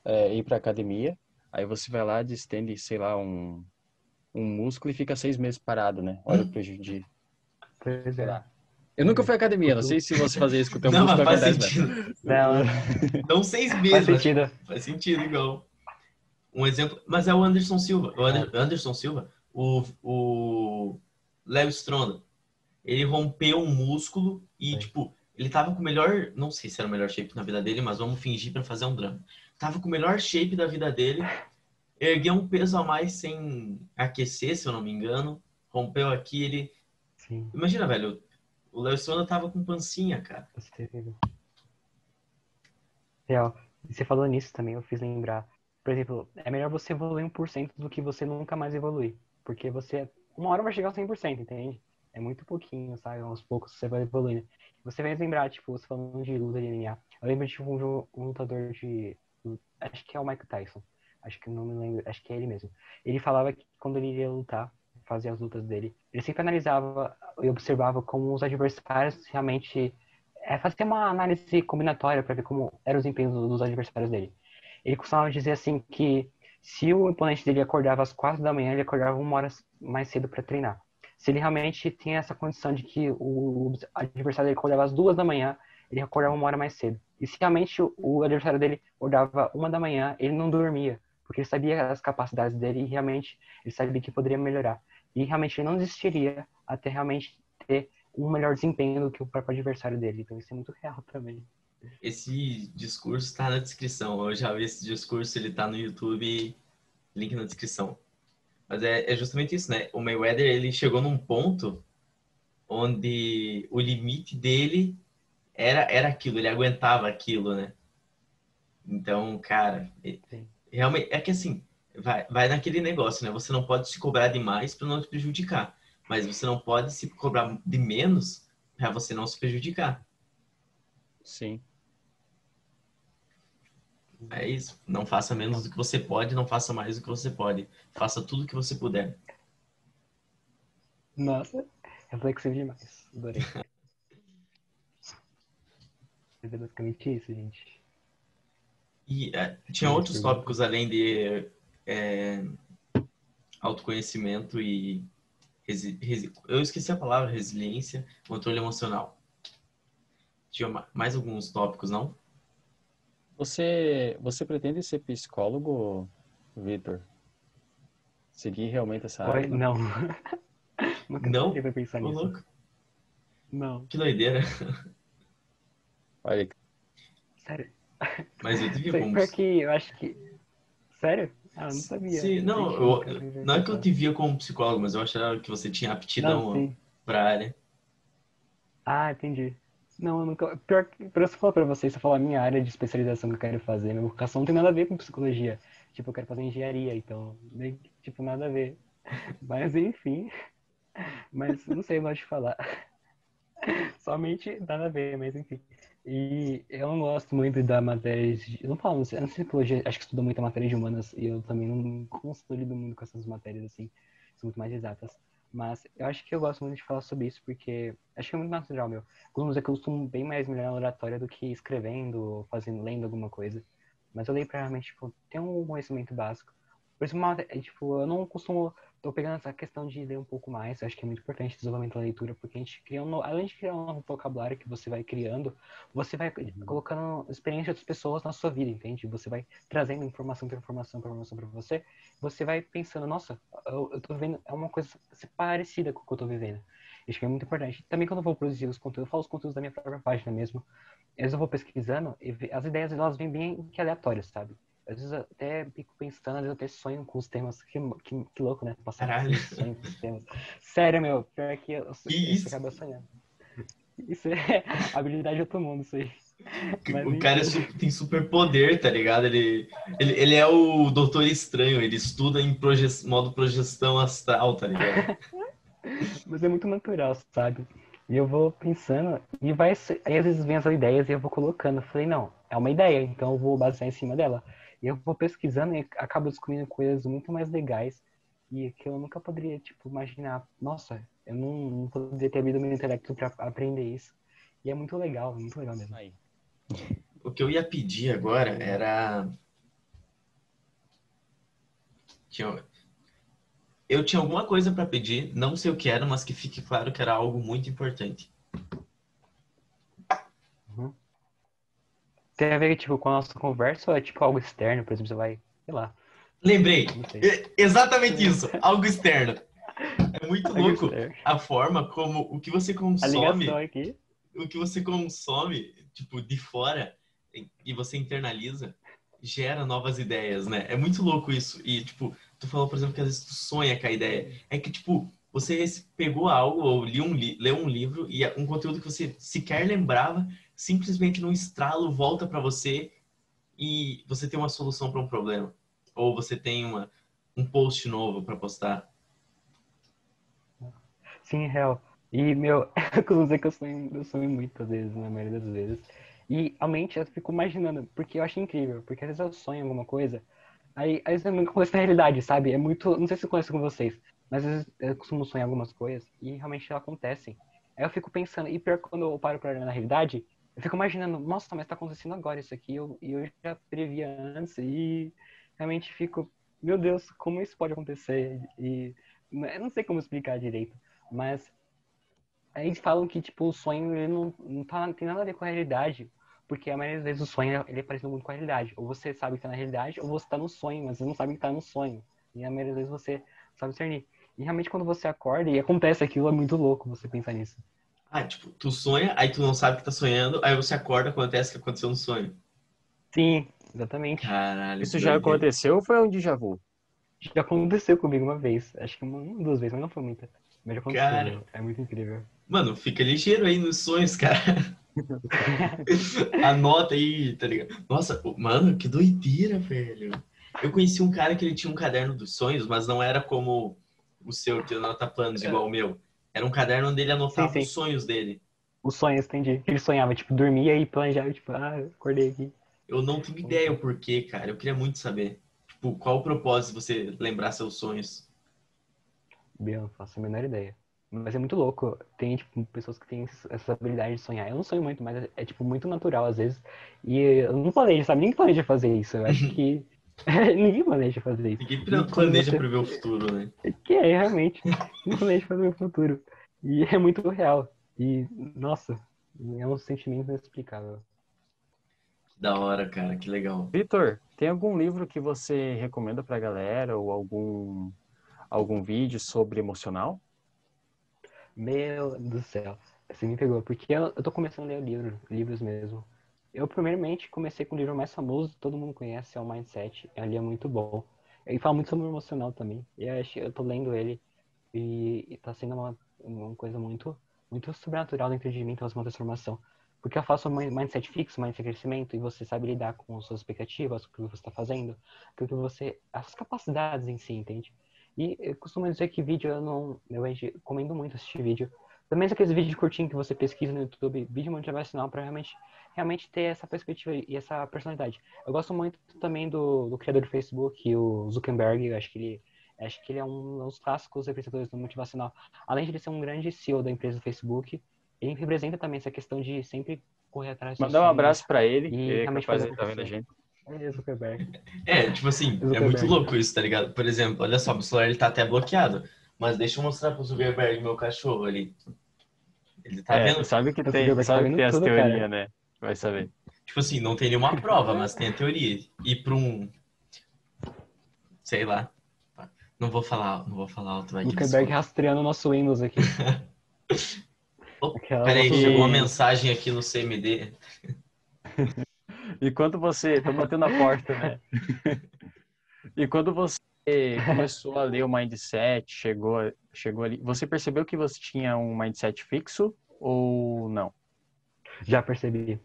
é, ir para academia, aí você vai lá, distende, sei lá, um, um músculo e fica seis meses parado, né? Olha o prejuízo. Pois é. Eu nunca fui à academia, não sei se você fazer isso com o teu não, músculo faz sentido. Não, não seis meses. Faz sentido. Faz sentido, igual. Um exemplo, mas é o Anderson Silva. O Anderson Silva, o, o Léo Stronda. Ele rompeu um músculo e, tipo, ele tava com o melhor. Não sei se era o melhor shape na vida dele, mas vamos fingir para fazer um drama. Tava com o melhor shape da vida dele. Ergueu um peso a mais sem aquecer, se eu não me engano. Rompeu aqui, ele. Sim. Imagina, velho, o Léo Stronda tava com pancinha, cara. Real. E você falou nisso também, eu fiz lembrar. Por exemplo, é melhor você evoluir 1% do que você nunca mais evoluir. Porque você, uma hora vai chegar ao 100%, entende? É muito pouquinho, sabe? Aos poucos você vai evoluindo. Você vai lembrar, tipo, você falando de luta de MMA. Eu lembro de um, um lutador de. Acho que é o Mike Tyson. Acho que não me lembro. Acho que é ele mesmo. Ele falava que quando ele iria lutar, fazia as lutas dele, ele sempre analisava e observava como os adversários realmente é, fazia uma análise combinatória para ver como eram os empenhos dos adversários dele. Ele costumava dizer assim que Se o oponente dele acordava às quatro da manhã, ele acordava uma hora mais cedo para treinar. Se ele realmente tem essa condição de que o adversário dele acordava às duas da manhã, ele acordava uma hora mais cedo. E se realmente o adversário dele acordava uma da manhã, ele não dormia, porque ele sabia as capacidades dele e realmente ele sabia que poderia melhorar. E realmente ele não desistiria até realmente ter um melhor desempenho do que o próprio adversário dele. Então isso é muito real também. Esse discurso está na descrição. Eu já vi esse discurso, ele está no YouTube, link na descrição. Mas é, é justamente isso, né? O Mayweather, ele chegou num ponto onde o limite dele era, era aquilo, ele aguentava aquilo, né? Então, cara, Sim. realmente, é que assim, vai, vai naquele negócio, né? Você não pode se cobrar demais para não te prejudicar, mas você não pode se cobrar de menos para você não se prejudicar. Sim. É isso. Não faça menos do que você pode, não faça mais do que você pode. Faça tudo o que você puder. Nossa, reflexivo demais. Adorei. é basicamente isso, gente. E é, tinha outros tópicos além de é, autoconhecimento e resi, resi, eu esqueci a palavra resiliência, controle emocional. Tinha mais alguns tópicos, não? Você, você pretende ser psicólogo, Vitor? Seguir realmente essa área? Não. Nunca não? Pensar nisso. Louco. Não. Que doideira. Olha. Sério. Mas eu tive como... Porque eu acho que... Sério? Ah, eu não sabia. Sim, não, eu, não é que eu te via como psicólogo, mas eu achava que você tinha aptidão não, pra área. Ah, entendi. Não, eu nunca. Pior que, isso eu falo pra vocês, se eu falar a minha área de especialização que eu quero fazer, minha vocação não tem nada a ver com psicologia. Tipo, eu quero fazer engenharia, então, tipo, nada a ver. Mas, enfim. Mas, não sei mais de falar. Somente nada a ver, mas enfim. E eu não gosto muito da matéria de... Eu não falo, não sei, não sei psicologia, acho que estudo muita matéria de humanas e eu também não consolido muito com essas matérias, assim, são muito mais exatas. Mas eu acho que eu gosto muito de falar sobre isso, porque acho que é muito natural, meu. Alguns é eu costumo bem mais melhor na oratória do que escrevendo, fazendo, lendo alguma coisa. Mas eu leio pra realmente, tipo, ter um conhecimento básico. Por isso, é, tipo, eu não costumo tô pegando essa questão de ler um pouco mais, eu acho que é muito importante o desenvolvimento da leitura, porque a gente cria um, além de criar um novo vocabulário que você vai criando, você vai uhum. colocando experiência outras pessoas na sua vida, entende? Você vai trazendo informação por informação por informação para você, você vai pensando, nossa, eu, eu tô vendo, é uma coisa parecida com o que eu tô vivendo. Acho que é muito importante. Também quando eu vou produzir os conteúdos, eu falo os conteúdos da minha própria página mesmo, às vezes eu vou pesquisando e as ideias elas vêm bem aleatórias, sabe? Às vezes até fico pensando, às vezes eu até sonho com os temas. Que, que, que louco, né? Passar Caralho. sonho com os temas. Sério, meu. Pior que eu, que isso? acaba sonhando. Isso é habilidade de outro mundo, isso aí. Mas, o cara é tem super poder, tá ligado? Ele, ele, ele é o doutor estranho, ele estuda em proje modo projeção astral, tá ligado? Mas é muito natural, sabe? E eu vou pensando, e vai. Aí às vezes vem as ideias e eu vou colocando. Eu falei, não, é uma ideia, então eu vou basear em cima dela. E eu vou pesquisando e acabo descobrindo coisas muito mais legais e que eu nunca poderia, tipo, imaginar. Nossa, eu não, não poderia ter havido meu intelecto para aprender isso. E é muito legal, muito legal mesmo. Aí. O que eu ia pedir agora era. Tinha... Eu tinha alguma coisa para pedir, não sei o que era, mas que fique claro que era algo muito importante. Tem a ver, tipo, com a nossa conversa ou é tipo algo externo? Por exemplo, você vai, sei lá. Lembrei. Exatamente isso. algo externo. É muito louco a forma como o que você consome. O que você consome, tipo, de fora e você internaliza, gera novas ideias, né? É muito louco isso. E, tipo, tu falou, por exemplo, que às vezes tu sonha com a ideia. É que, tipo, você pegou algo ou li um li leu um livro e um conteúdo que você sequer lembrava simplesmente num estralo volta para você e você tem uma solução para um problema. Ou você tem uma, um post novo para postar. Sim, real. E, meu, eu dizer que eu sonho, eu sonho muitas vezes, na maioria das vezes. E, realmente, eu fico imaginando, porque eu acho incrível. Porque às vezes eu sonho alguma coisa, aí às vezes nunca acontece na realidade, sabe? É muito. Não sei se eu conheço com vocês, mas às vezes eu costumo sonhar algumas coisas e realmente elas acontecem. Aí eu fico pensando, e pior quando eu paro pra olhar na realidade, eu fico imaginando, nossa, mas tá acontecendo agora isso aqui, e eu, eu já previa antes, e realmente fico meu Deus, como isso pode acontecer? E eu não sei como explicar direito, mas eles falam que, tipo, o sonho ele não, não, tá, não tem nada a ver com a realidade. Porque a maioria das vezes o sonho ele é parecido muito com a realidade. Ou você sabe que tá na realidade, ou você tá no sonho, mas você não sabe que tá no sonho. E a maioria das vezes você sabe discernir. E realmente quando você acorda e acontece aquilo, é muito louco você pensar nisso. Ah, tipo, tu sonha, aí tu não sabe que tá sonhando, aí você acorda, acontece que aconteceu no sonho. Sim, exatamente. Caralho. Isso já aconteceu ou foi um déjà vu? Já aconteceu comigo uma vez. Acho que uma, duas vezes, mas não foi muita. Mas já aconteceu. Cara. É muito incrível. Mano, fica ligeiro aí nos sonhos, cara. Anota aí, tá ligado? Nossa, mano, que doideira, velho. Eu conheci um cara que ele tinha um caderno dos sonhos, mas não era como o seu, que anota planos, igual o meu. Era um caderno onde ele anotava Sim, sim. os sonhos dele. Os sonhos, entendi. Ele sonhava, tipo, dormia e planejava, tipo, ah, acordei aqui. Eu não tenho ideia o porquê, cara. Eu queria muito saber. Tipo, qual o propósito de você lembrar seus sonhos? Bem, eu não faço a menor ideia. Mas é muito louco. Tem, tipo, pessoas que têm essa habilidade de sonhar. Eu não sonho muito, mas é, é, tipo, muito natural às vezes. E eu não planejo, sabe? Ninguém planeja fazer isso. Eu acho que... Ninguém planeja fazer isso. Ninguém E planeja você- prever o futuro, né? Que é, realmente. Ninguém planeja fazer o futuro. E é muito real. E, nossa, é um sentimento inexplicável. Que da hora, cara. Que legal. Vitor, tem algum livro que você recomenda pra galera ou algum algum vídeo sobre emocional? Meu Deus do céu. Você me pegou, porque eu, eu tô começando a ler livro, livros mesmo. Eu, primeiramente, comecei com o livro mais famoso, todo mundo conhece, é o Mindset. Ele é muito bom. Ele fala muito sobre o emocional também. E eu, tô lendo ele e, e tá sendo uma, uma coisa muito, muito sobrenatural dentro de mim, então uma transformação. Porque eu faço um min- mindset fixo, mindset crescimento, e você sabe lidar com as suas expectativas, com o que você está fazendo, com o que você. as capacidades em si, entende? E eu costumo dizer que vídeo eu não. Eu recomendo muito assistir vídeo. Também aqueles vídeos curtinhos que você pesquisa no YouTube, vídeo motivacional, para realmente, realmente ter essa perspectiva e essa personalidade. Eu gosto muito também do, do criador do Facebook, o Zuckerberg, eu acho que ele. Acho que ele é um dos clássicos representantes do motivacional. Além de ele ser um grande CEO da empresa do Facebook, ele representa também essa questão de sempre correr atrás Mandar um abraço pra ele, E que é realmente fazer estar vendo a gente. É, Zuckerberg. É, tipo assim, é muito louco isso, tá ligado? Por exemplo, olha só, meu celular ele tá até bloqueado. Mas deixa eu mostrar pro Zuckerberg, meu cachorro ali. Ele tá É, vendo? sabe que tem, tá sabe que tem as teorias, né? Vai saber. Tipo assim, não tem nenhuma prova, mas tem a teoria. E pra um. Sei lá. Não vou falar, não vou falar alto, vai Zuckerberg rastreando o nosso Windows aqui. Oh, Peraí, nossa- chegou uma mensagem aqui no CMD. E quando você. Tô batendo na porta, né? e quando você começou a ler o mindset, chegou, chegou ali. Você percebeu que você tinha um mindset fixo ou não? Já percebi.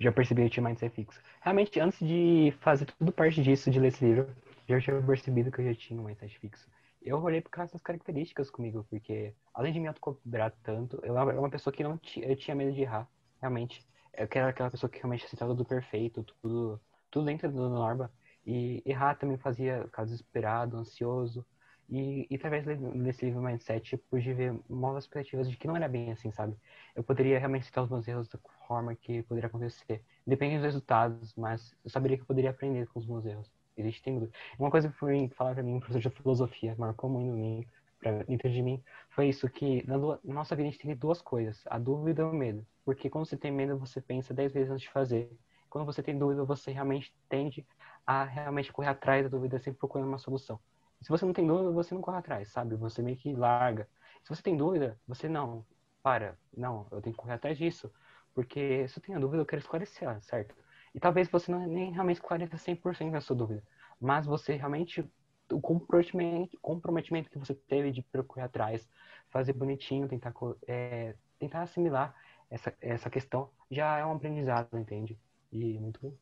Já percebi que eu tinha mindset fixo. Realmente, antes de fazer tudo parte disso, de ler esse livro, já tinha percebido que eu já tinha um mindset fixo. Eu olhei por causa das características comigo, porque além de me autocobrar tanto, eu era uma pessoa que não tinha, eu tinha medo de errar, realmente. Eu era aquela pessoa que realmente aceitava tudo perfeito, tudo, tudo dentro da norma. E errar também fazia ficar desesperado, ansioso. E, e através de- desse livro Mindset, eu pude ver novas perspectivas de que não era bem assim, sabe? Eu poderia realmente citar os meus erros da forma que poderia acontecer. Depende dos resultados, mas eu saberia que eu poderia aprender com os meus erros. Existe tem. Uma coisa que foi falar pra mim, um professor de filosofia, marcou muito mim, pra, dentro de mim, foi isso que na, na nossa vida a gente tem duas coisas, a dúvida e o medo. Porque quando você tem medo, você pensa dez vezes antes de fazer. Quando você tem dúvida, você realmente tende a realmente correr atrás da dúvida, sempre procurando uma solução. Se você não tem dúvida, você não corre atrás, sabe? Você meio que larga. Se você tem dúvida, você não, para, não, eu tenho que correr atrás disso. Porque se eu tenho dúvida, eu quero esclarecer, certo? E talvez você não nem realmente esclareça 100% da sua dúvida, mas você realmente, o comprometimento, comprometimento que você teve de procurar atrás, fazer bonitinho, tentar, é, tentar assimilar essa, essa questão, já é um aprendizado, entende? E muito,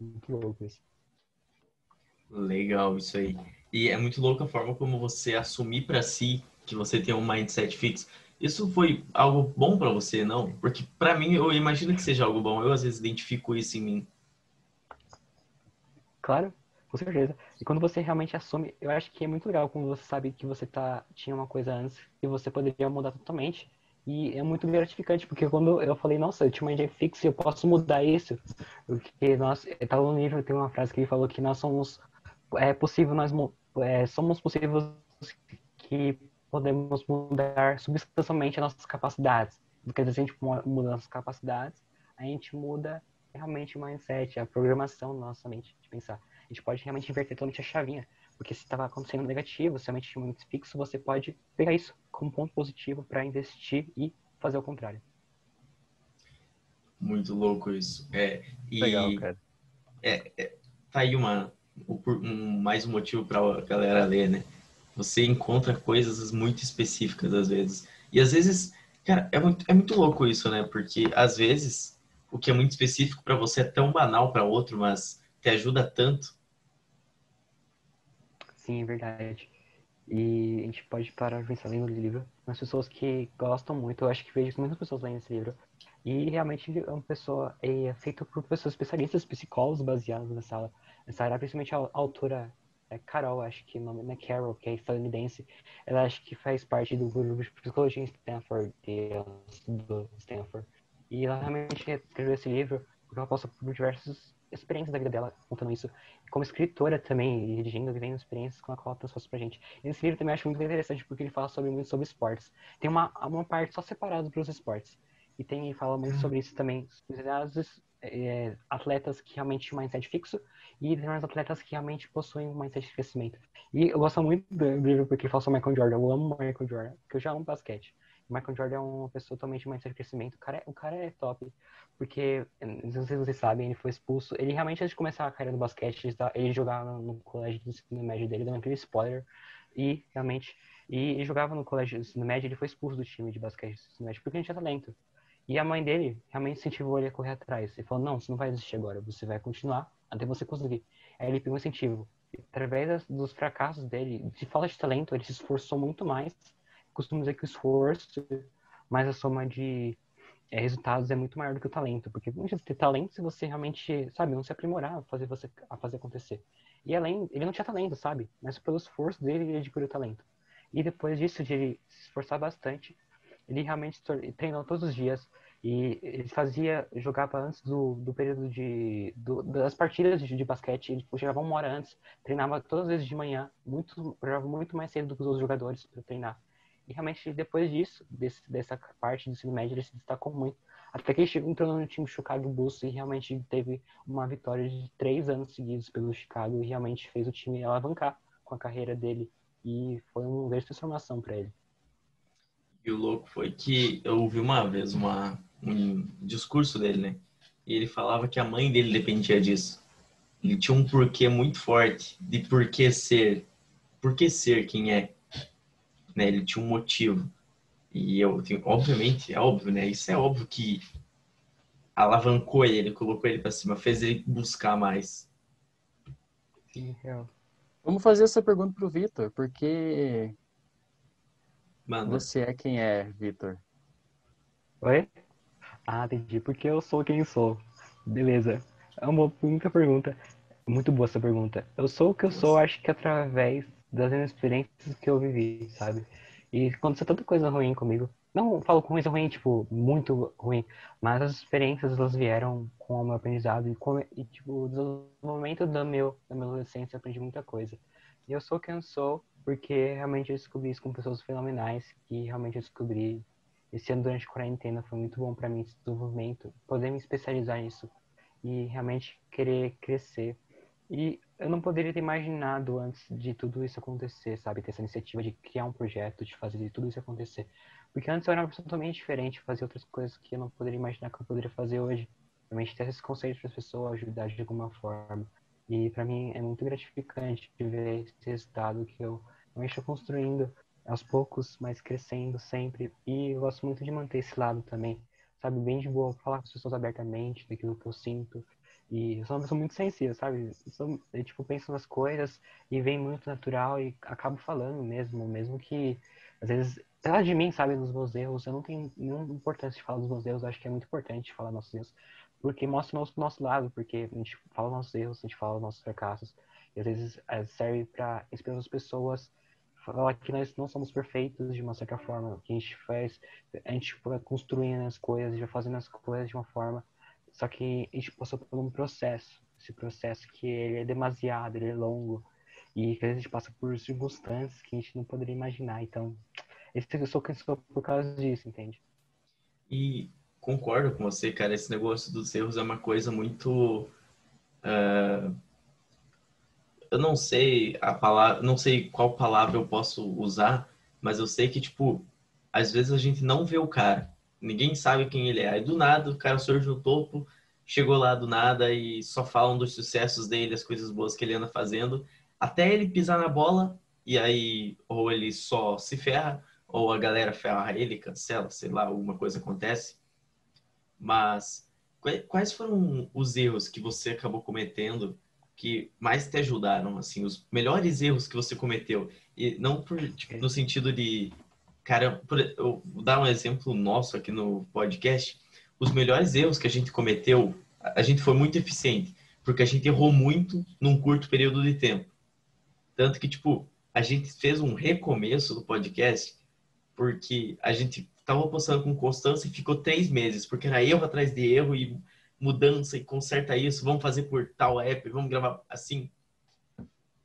muito louco isso. Legal, isso aí. E é muito louco a forma como você assumir pra si que você tem um mindset fixo. Isso foi algo bom pra você, não? Porque pra mim eu imagino que seja algo bom. Eu às vezes identifico isso em mim. Claro, com certeza. E quando você realmente assume, eu acho que é muito legal quando você sabe que você tá, tinha uma coisa antes e você poderia mudar totalmente. E é muito gratificante, porque quando eu falei, nossa, eu tinha uma ideia fixa e eu posso mudar isso. Porque nós, tá no livro, tem uma frase que ele falou que nós somos é possível nós é, somos possíveis que podemos mudar substancialmente as nossas capacidades. Porque se a gente muda nossas capacidades, a gente muda realmente o mindset, a programação da nossa mente de pensar. A gente pode realmente inverter totalmente a chavinha. Porque se estava acontecendo negativo, se a mente tinha muito fixo, você pode pegar isso como ponto positivo para investir e fazer o contrário. Muito louco isso. É, e Legal, cara. É, é, tá aí uma, um, mais um motivo para a galera ler, né? Você encontra coisas muito específicas às vezes. E às vezes, cara, é muito, é muito louco isso, né? Porque às vezes o que é muito específico para você é tão banal para outro, mas te ajuda tanto. Sim, é verdade. E a gente pode parar de pensar lendo o livro. As pessoas que gostam muito, eu acho que vejo muitas pessoas lendo esse livro. E realmente é uma pessoa é feito por pessoas especialistas, psicólogos baseados nessa, nessa área, principalmente a autora é Carol, acho que o nome é Carol, que é estadunidense. Ela acho que faz parte do grupo de psicologia em Stanford, do Stanford. E ela realmente escreveu esse livro porque ela passa por diversas experiências da vida dela, contando isso. Como escritora também, redigindo, vivendo experiências com a qual ela transforma pra gente. E esse livro também acho muito interessante porque ele fala sobre, muito sobre esportes. Tem uma, uma parte só separada para os esportes. E tem fala muito sobre isso também. Os é, atletas que realmente têm mindset fixo e determinados atletas que realmente possuem um mindset de crescimento. E eu gosto muito do livro porque fala sobre Michael Jordan. Eu amo Michael Jordan, porque eu já amo basquete. Michael Jordan é uma pessoa totalmente mindset de crescimento. O cara, é, o cara é top. Porque, não sei se vocês sabem, ele foi expulso. Ele realmente, antes de começar a carreira no basquete, ele, ele jogava no colégio do ensino médio dele, dando aquele spoiler. E, realmente, e ele jogava no colégio do ensino médio, ele foi expulso do time de basquete do ensino médio, porque ele tinha talento. E a mãe dele realmente incentivou ele a correr atrás. Ele falou, não, você não vai desistir agora, você vai continuar até você conseguir. Aí ele pegou incentivo. E, através dos fracassos dele, de falta de talento, ele se esforçou muito mais. Costumo dizer que o esforço, mais a soma de é, resultados é muito maior do que o talento. Porque não adianta ter talento se você realmente, sabe, não se aprimorar fazer, você, a fazer acontecer. E além, ele não tinha talento, sabe? Mas pelo esforço dele, ele adquiriu talento. E depois disso, de ele se esforçar bastante, ele realmente treinou todos os dias e ele fazia, jogava antes do, do período de, do, das partidas de, de, basquete, ele chegava uma hora antes, treinava todas as vezes de manhã, muito, jogava muito mais cedo do que os outros jogadores para treinar. E realmente depois disso, desse, dessa parte do ensino médio, ele se destacou muito. Até que ele chegou, entrou no time Chicago Bulls e realmente teve uma vitória de três anos seguidos pelo Chicago e realmente fez o time alavancar com a carreira dele. E foi uma grande transformação para ele. E o louco foi que eu ouvi uma vez uma, um discurso dele, né? E ele falava que a mãe dele dependia disso. Ele tinha um porquê muito forte de por que ser, por que ser quem é. Né? Ele tinha um motivo. E eu, obviamente, é óbvio, né? Isso é óbvio que alavancou ele, colocou ele para cima, fez ele buscar mais. Sim, real. Vamos fazer essa pergunta pro Vitor, porque Manda. Você é quem é, Vitor? Oi? Ah, entendi. Porque eu sou quem sou. Beleza. É uma muita pergunta. Muito boa essa pergunta. Eu sou o que eu sou, acho que através das experiências que eu vivi, sabe? E aconteceu tanta coisa ruim comigo. Não falo com coisa ruim, tipo, muito ruim. Mas as experiências, elas vieram com o meu aprendizado. E, com, e tipo, o desenvolvimento da, meu, da minha adolescência, eu aprendi muita coisa. E eu sou quem eu sou porque realmente eu descobri isso com pessoas fenomenais que realmente eu descobri esse ano durante a quarentena foi muito bom para mim esse desenvolvimento poder me especializar nisso e realmente querer crescer. E eu não poderia ter imaginado antes de tudo isso acontecer sabe? Ter essa iniciativa de criar um projeto de fazer tudo isso acontecer. Porque antes eu era uma pessoa totalmente diferente fazia outras coisas que eu não poderia imaginar que eu poderia fazer hoje. Realmente ter esse conceito para as pessoas ajudar de alguma forma. E para mim é muito gratificante ver esse resultado que eu estou construindo aos poucos, mas crescendo sempre. E eu gosto muito de manter esse lado também, sabe? Bem de boa, falar com as pessoas abertamente daquilo que eu sinto. E eu sou uma pessoa muito sensível, sabe? Eu, sou, eu, tipo, penso nas coisas e vem muito natural e acabo falando mesmo, mesmo que às vezes ela de mim, sabe, nos meus erros, eu não tenho nenhuma importância de falar dos meus erros, eu acho que é muito importante falar nossos erros, porque mostra o nosso, nosso lado, porque a gente fala nossos erros, a gente fala nossos fracassos, e às vezes é, serve para inspirar as pessoas, falar que nós não somos perfeitos de uma certa forma, que a gente faz, a gente vai construindo as coisas, já fazendo as coisas de uma forma, só que a gente passou por um processo, esse processo que ele é demasiado, ele é longo, E que a gente passa por circunstâncias que a gente não poderia imaginar. Então, esse eu sou sou por causa disso, entende? E concordo com você, cara. Esse negócio dos erros é uma coisa muito. Uh, eu não sei a palavra, não sei qual palavra eu posso usar, mas eu sei que, tipo, às vezes a gente não vê o cara. Ninguém sabe quem ele é. Aí do nada o cara surge no topo, chegou lá do nada e só falam dos sucessos dele, as coisas boas que ele anda fazendo, até ele pisar na bola e aí ou ele só se ferra ou a galera ferra ele, cancela, sei lá, alguma coisa acontece. Mas quais foram os erros que você acabou cometendo que mais te ajudaram, assim, os melhores erros que você cometeu? E não por, tipo, no sentido de, cara, por, eu vou dar um exemplo nosso aqui no podcast. Os melhores erros que a gente cometeu, a gente foi muito eficiente, porque a gente errou muito num curto período de tempo. Tanto que, tipo, a gente fez um recomeço do podcast porque a gente tava postando com constância e ficou três meses, porque era erro atrás de erro e mudança e conserta isso, vamos fazer por tal app, vamos gravar assim.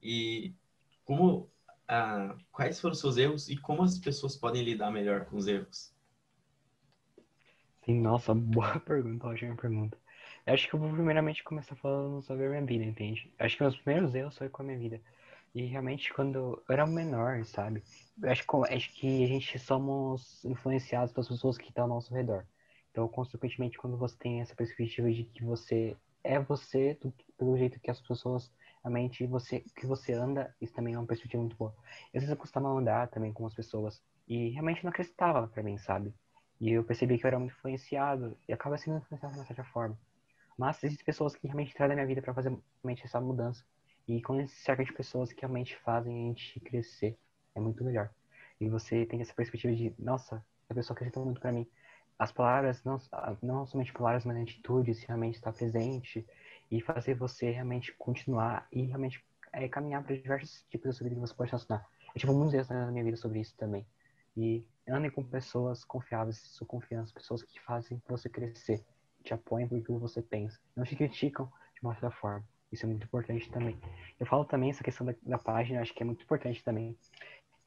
E como, ah, quais foram os seus erros e como as pessoas podem lidar melhor com os erros? Sim, nossa, boa pergunta, ótima pergunta. Eu acho que eu vou primeiramente começar falando sobre a minha vida, entende? Eu acho que meus primeiros erros foi com a minha vida. E realmente quando eu era menor, sabe? Eu acho, acho que a gente somos influenciados pelas pessoas que estão ao nosso redor. Então, consequentemente, quando você tem essa perspectiva de que você é você, do, pelo jeito que as pessoas, a mente, você, que você anda, isso também é uma perspectiva muito boa. às vezes eu costumava andar também com as pessoas e realmente não acreditava para mim, sabe? E eu percebi que eu era muito influenciado e acaba sendo influenciado de uma certa forma. Mas existem pessoas que realmente trazem a minha vida para fazer realmente essa mudança. E com esse cerca de pessoas que realmente fazem a gente crescer, é muito melhor. E você tem essa perspectiva de, nossa, a pessoa acredita muito para mim. As palavras, não, não somente palavras, mas atitudes, realmente estar presente e fazer você realmente continuar e realmente é, caminhar para diversos tipos de vida que você pode relacionar. Eu tive muitos erros na minha vida sobre isso também. E andem com pessoas confiáveis, sua confiança, pessoas que fazem você crescer, te apoiam por aquilo que você pensa, não te criticam de uma certa forma. Isso é muito importante também. Eu falo também essa questão da, da página, acho que é muito importante também.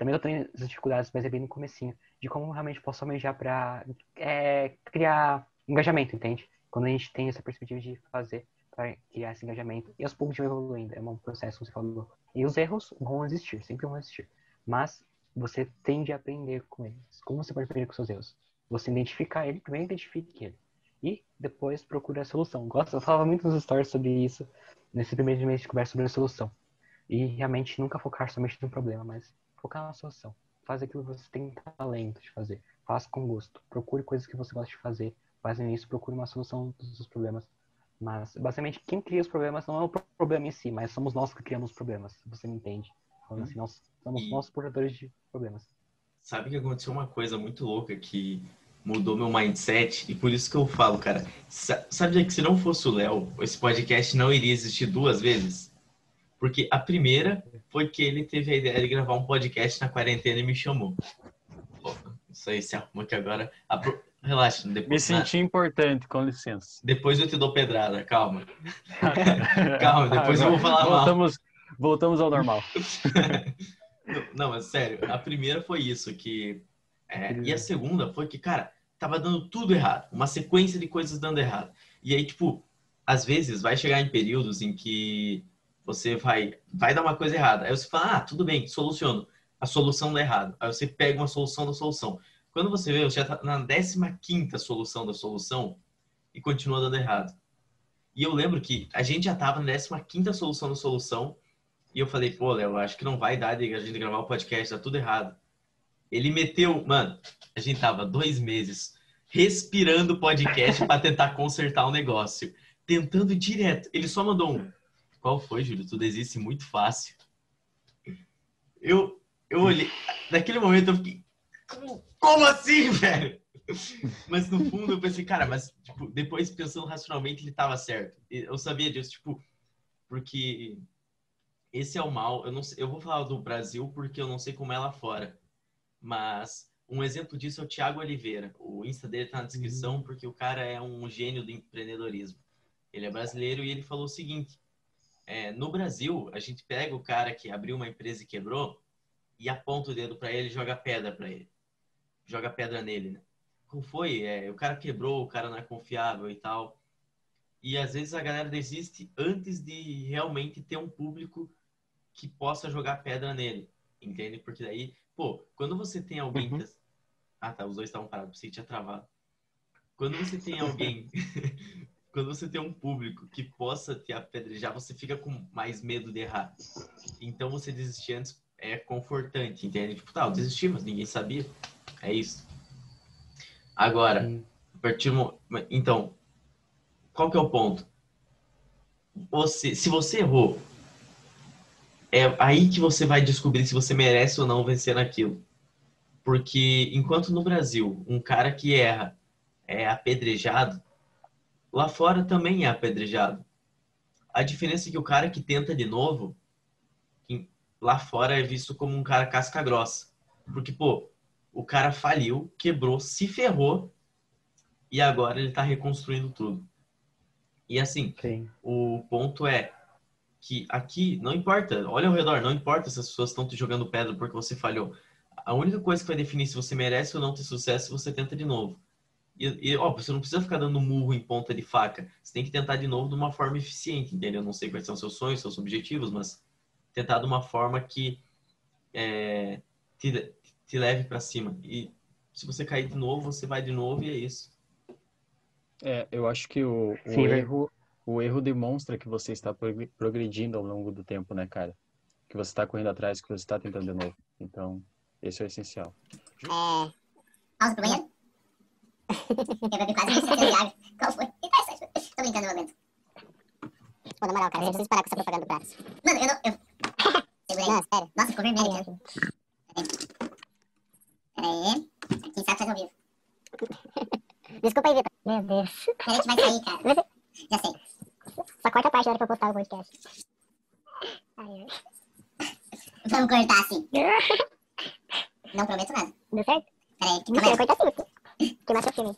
Também eu tenho as dificuldades, mas é bem no comecinho, de como realmente posso almejar para é, criar engajamento, entende? Quando a gente tem essa perspectiva de fazer para criar esse engajamento, e aos poucos de evoluindo, é um processo, como você falou. E os erros vão existir, sempre vão existir. Mas você tende a aprender com eles. Como você pode aprender com seus erros? Você identificar ele, primeiro identifique ele. E depois procura a solução. Gosto, eu falava muito nos stories sobre isso, nesse primeiro mês de conversa sobre a solução. E realmente nunca focar somente no problema, mas focar na solução. Faz aquilo que você tem talento de fazer. Faça com gosto. Procure coisas que você gosta de fazer. Fazendo isso, procure uma solução dos seus problemas. Mas, basicamente, quem cria os problemas não é o problema em si, mas somos nós que criamos os problemas. Você me entende? Falando assim, nós somos e... nós portadores de problemas. Sabe que aconteceu uma coisa muito louca que mudou meu mindset e por isso que eu falo, cara. Sabe que se não fosse o Léo, esse podcast não iria existir duas vezes? Porque a primeira foi que ele teve a ideia de gravar um podcast na quarentena e me chamou. isso aí se arruma que agora. Relaxa. Depois, me senti importante, com licença. Depois eu te dou pedrada, calma. calma, depois eu vou falar voltamos, mal. Voltamos ao normal. não, mas sério, a primeira foi isso, que é, e a segunda foi que, cara, tava dando tudo errado. Uma sequência de coisas dando errado. E aí, tipo, às vezes vai chegar em períodos em que você vai, vai dar uma coisa errada. Aí você fala, ah, tudo bem, soluciono. A solução dá errado. Aí você pega uma solução da solução. Quando você vê, você já tá na 15 solução da solução e continua dando errado. E eu lembro que a gente já tava na 15 solução da solução e eu falei, pô, Léo, acho que não vai dar de a gente gravar o podcast, tá tudo errado. Ele meteu, mano, a gente tava dois meses respirando podcast para tentar consertar o negócio. Tentando direto. Ele só mandou um. Qual foi, Júlio? Tu desiste muito fácil. Eu, eu olhei. Naquele momento eu fiquei. Como assim, velho? Mas no fundo eu pensei, cara, mas tipo, depois pensando racionalmente ele tava certo. Eu sabia disso, tipo, porque esse é o mal. Eu não sei, eu vou falar do Brasil porque eu não sei como é lá fora. Mas um exemplo disso é o Thiago Oliveira. O Insta dele tá na descrição uhum. porque o cara é um gênio do empreendedorismo. Ele é brasileiro e ele falou o seguinte: é, no Brasil, a gente pega o cara que abriu uma empresa e quebrou e aponta o dedo para ele e joga pedra para ele. Joga pedra nele, né? Como foi? É, o cara quebrou, o cara não é confiável e tal. E às vezes a galera desiste antes de realmente ter um público que possa jogar pedra nele. Entende? Porque daí, pô, quando você tem alguém. Uhum. Que... Ah, tá, os dois estavam parados, pensei que tinha travado. Quando você tem alguém quando você tem um público que possa te apedrejar, você fica com mais medo de errar. Então você desistir antes é confortante, entende? Tipo, tá, eu desisti, mas ninguém sabia. É isso. Agora, a partir do... então, qual que é o ponto? Você, se você errou, é aí que você vai descobrir se você merece ou não vencer naquilo. Porque enquanto no Brasil um cara que erra é apedrejado, lá fora também é apedrejado. A diferença é que o cara que tenta de novo, lá fora é visto como um cara casca grossa. Porque, pô, o cara faliu, quebrou, se ferrou e agora ele tá reconstruindo tudo. E assim, Sim. o ponto é que aqui não importa, olha ao redor, não importa se as pessoas estão te jogando pedra porque você falhou. A única coisa que vai definir se você merece ou não ter sucesso é você tenta de novo. E, e ó, você não precisa ficar dando murro em ponta de faca. Você tem que tentar de novo de uma forma eficiente, entendeu? Eu não sei quais são seus sonhos, seus objetivos, mas tentar de uma forma que é, te, te leve para cima. E se você cair de novo, você vai de novo e é isso. É, eu acho que o, o Sim, erro, o erro demonstra que você está progr- progredindo ao longo do tempo, né, cara? Que você está correndo atrás, que você está tentando de novo. Então, esse é o essencial. É... Pro banheiro? Eu bebi quase 1.700 de água. Qual foi? Tô brincando, meu momento. Pô, na moral, cara, você precisa parar com essa propaganda do braço. Mano, eu não... Eu... Segura aí. Não, sério. Nossa, ficou vermelho aqui. Peraí. Quem sabe faz ao vivo. Desculpa aí, Vitor. Meu Deus. A gente vai sair, cara. Já sei. Só corta a parte da hora que eu postar o podcast. Ai, ai. Vamos cortar assim. Não prometo nada. Deu certo? Peraí, que Mentira, corta sim. Queimar seu filme.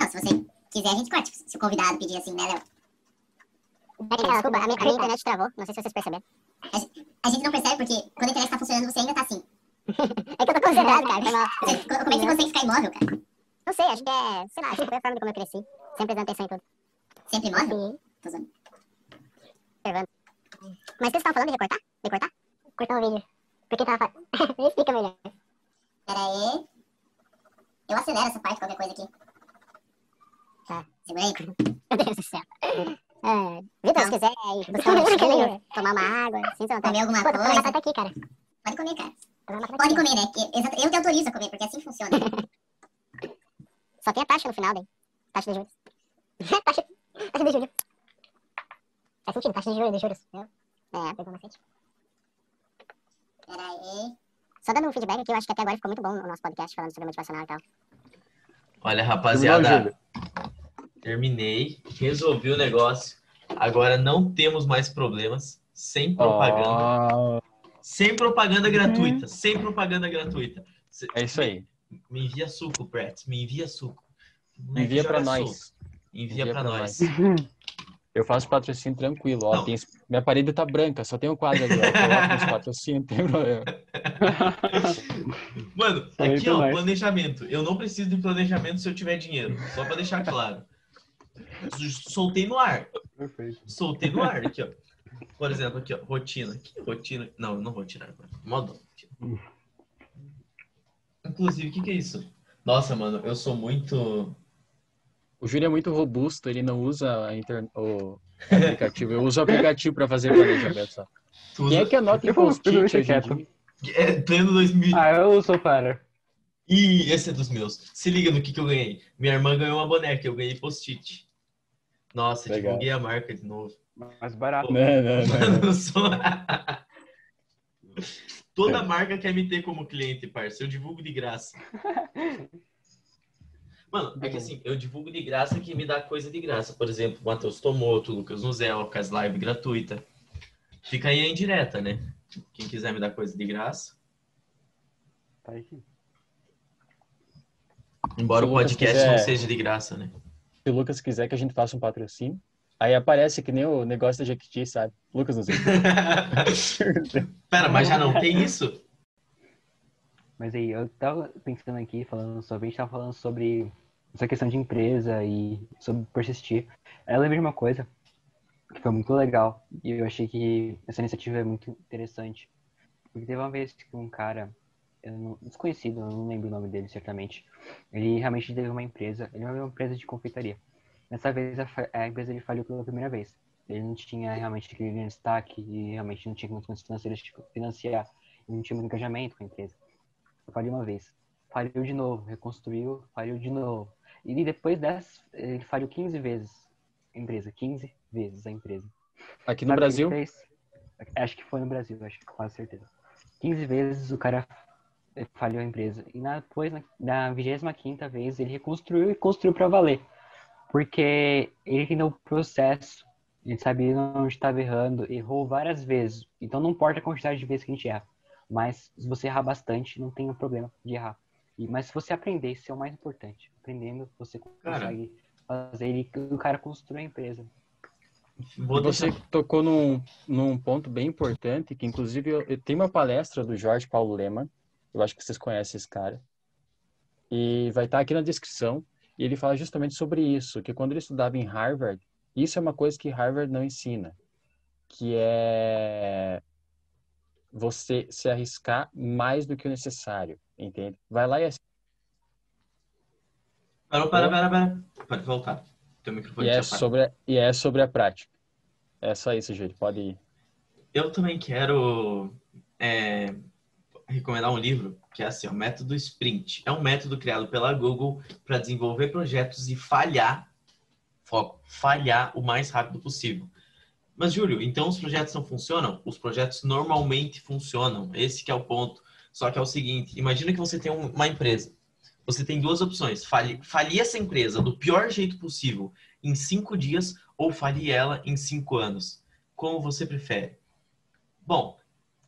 Não, se você quiser, a gente corta. Se o convidado pedir assim, né, Léo? É que, desculpa, a minha, a minha internet travou. Não sei se vocês perceberam. A gente não percebe porque quando a internet tá funcionando, você ainda tá assim. É que eu tô concentrado, cara. Foi mal. Você, como é que você consegue ficar imóvel, cara? Não sei, acho que é, sei lá, acho que foi a forma de como eu cresci. Sempre dando atenção em tudo. Sempre imóvel? Sim. Tô zoando. Observando. Mas o que vocês estavam falando de recortar? De cortar? Cortar o vídeo. Porque tava... Explica melhor. Peraí. Eu acelero essa parte, qualquer coisa aqui. Tá. Segura aí. Meu Deus do céu. É, Vitor, se quiser ir buscar um lanchinho, tomar uma água, sinta vontade. Comer alguma Pô, coisa. batata aqui, cara. Pode comer, cara. Pode comer, né? Que- Eu te autorizo a comer, porque assim funciona. Só tem a taxa no final, daí. Taxa de juros. taxa, taxa de juros. Faz sentido, taxa de juros, de juros. É, pegou macete. Peraí. Só dando um feedback aqui, eu acho que até agora ficou muito bom o nosso podcast falando sobre motivacional e tal. Olha, rapaziada, terminei, resolvi o negócio. Agora não temos mais problemas. Sem propaganda. Ó, Sem propaganda gratuita. Sem propaganda gratuita. É isso aí. Me envia suco, Brett. Me envia suco. Envia pra Joga nós. suco. Envia, pra, nós. Eu faço patrocínio tranquilo, ó. Tem, minha parede tá branca, só tem um quadro ali, ó. Eu coloco nos patrocínios, não tem problema. Mano, aqui ó, nós. planejamento. Eu não preciso de planejamento se eu tiver dinheiro. Só pra deixar claro. Soltei no ar. Perfeito. Soltei no ar aqui, ó. Por exemplo, aqui, ó. Rotina. Que rotina? Não, eu não vou tirar agora. Modo. Inclusive, o que, que é isso? Nossa, mano, eu sou muito. O Júlio é muito robusto, ele não usa a inter... o aplicativo. Eu uso o aplicativo pra fazer planejamento só. Tu Quem é usa- que anota em post-it hoje em? É pleno 2000. Ah, eu sou para. Ih, esse é dos meus. Se liga no que, que eu ganhei. Minha irmã ganhou uma boneca, eu ganhei post-it. Nossa, Legal. divulguei a marca de novo. Mais barato. Não, não, não. Mano, eu sou... Toda marca quer me ter como cliente, parça. Eu divulgo de graça. Mano, é que assim, eu divulgo de graça que me dá coisa de graça. Por exemplo, Matheus Tomoto, Lucas Nuzel, as live gratuita. Fica aí a indireta, né? Quem quiser me dar coisa de graça. Tá aqui. Embora Se o podcast quiser- não seja de graça, né? Se o Lucas quiser que a gente faça um patrocínio, Aí aparece que nem o negócio da Jequiti, sabe? Lucas sei. Pera, mas já não tem isso? Mas aí, eu tava pensando aqui, falando sobre, a gente tava falando sobre essa questão de empresa e sobre persistir. Aí eu lembrei de uma coisa que foi muito legal e eu achei que essa iniciativa é muito interessante. Porque teve uma vez que um cara, eu não, desconhecido, eu não lembro o nome dele certamente, ele realmente teve uma empresa, ele era uma empresa de confeitaria. Nessa vez a, a empresa ele falhou pela primeira vez. Ele não tinha realmente aquele destaque e realmente não tinha condições financeiras de financiar. Ele não tinha muito engajamento com a empresa. Faliu uma vez. Faliu de novo, reconstruiu, faliu de novo. E depois dessa, ele faliu 15 vezes a empresa. 15 vezes a empresa. Aqui no Sabe Brasil, fez? Acho que foi no Brasil, acho que com quase certeza. 15 vezes o cara falhou a empresa. E na- depois, na, na 25 vez, ele reconstruiu e construiu para valer. Porque ele entendeu o processo, ele sabia onde estava errando, errou várias vezes. Então não importa a quantidade de vezes que a gente erra. Mas se você errar bastante, não tem um problema de errar. E, mas se você aprender, isso é o mais importante. Aprendendo, você Cara. consegue fazer ele, o cara construir a empresa. E você tocou num, num ponto bem importante, que inclusive eu, eu tenho uma palestra do Jorge Paulo Leman, eu acho que vocês conhecem esse cara, e vai estar aqui na descrição, e ele fala justamente sobre isso, que quando ele estudava em Harvard, isso é uma coisa que Harvard não ensina, que é você se arriscar mais do que o necessário, entende? Vai lá e. Parou, para, para, para. Pode voltar. Teu microfone E é, sobre, a- e é sobre a prática. É só isso, Júlio. Pode ir. Eu também quero é, recomendar um livro que é assim, o Método Sprint. É um método criado pela Google para desenvolver projetos e falhar, foco, falhar o mais rápido possível. Mas, Júlio, então os projetos não funcionam? Os projetos normalmente funcionam. Esse que é o ponto. Só que é o seguinte, imagina que você tem um- uma empresa. Você tem duas opções. Falir essa empresa do pior jeito possível em cinco dias ou falir ela em cinco anos. Como você prefere? Bom,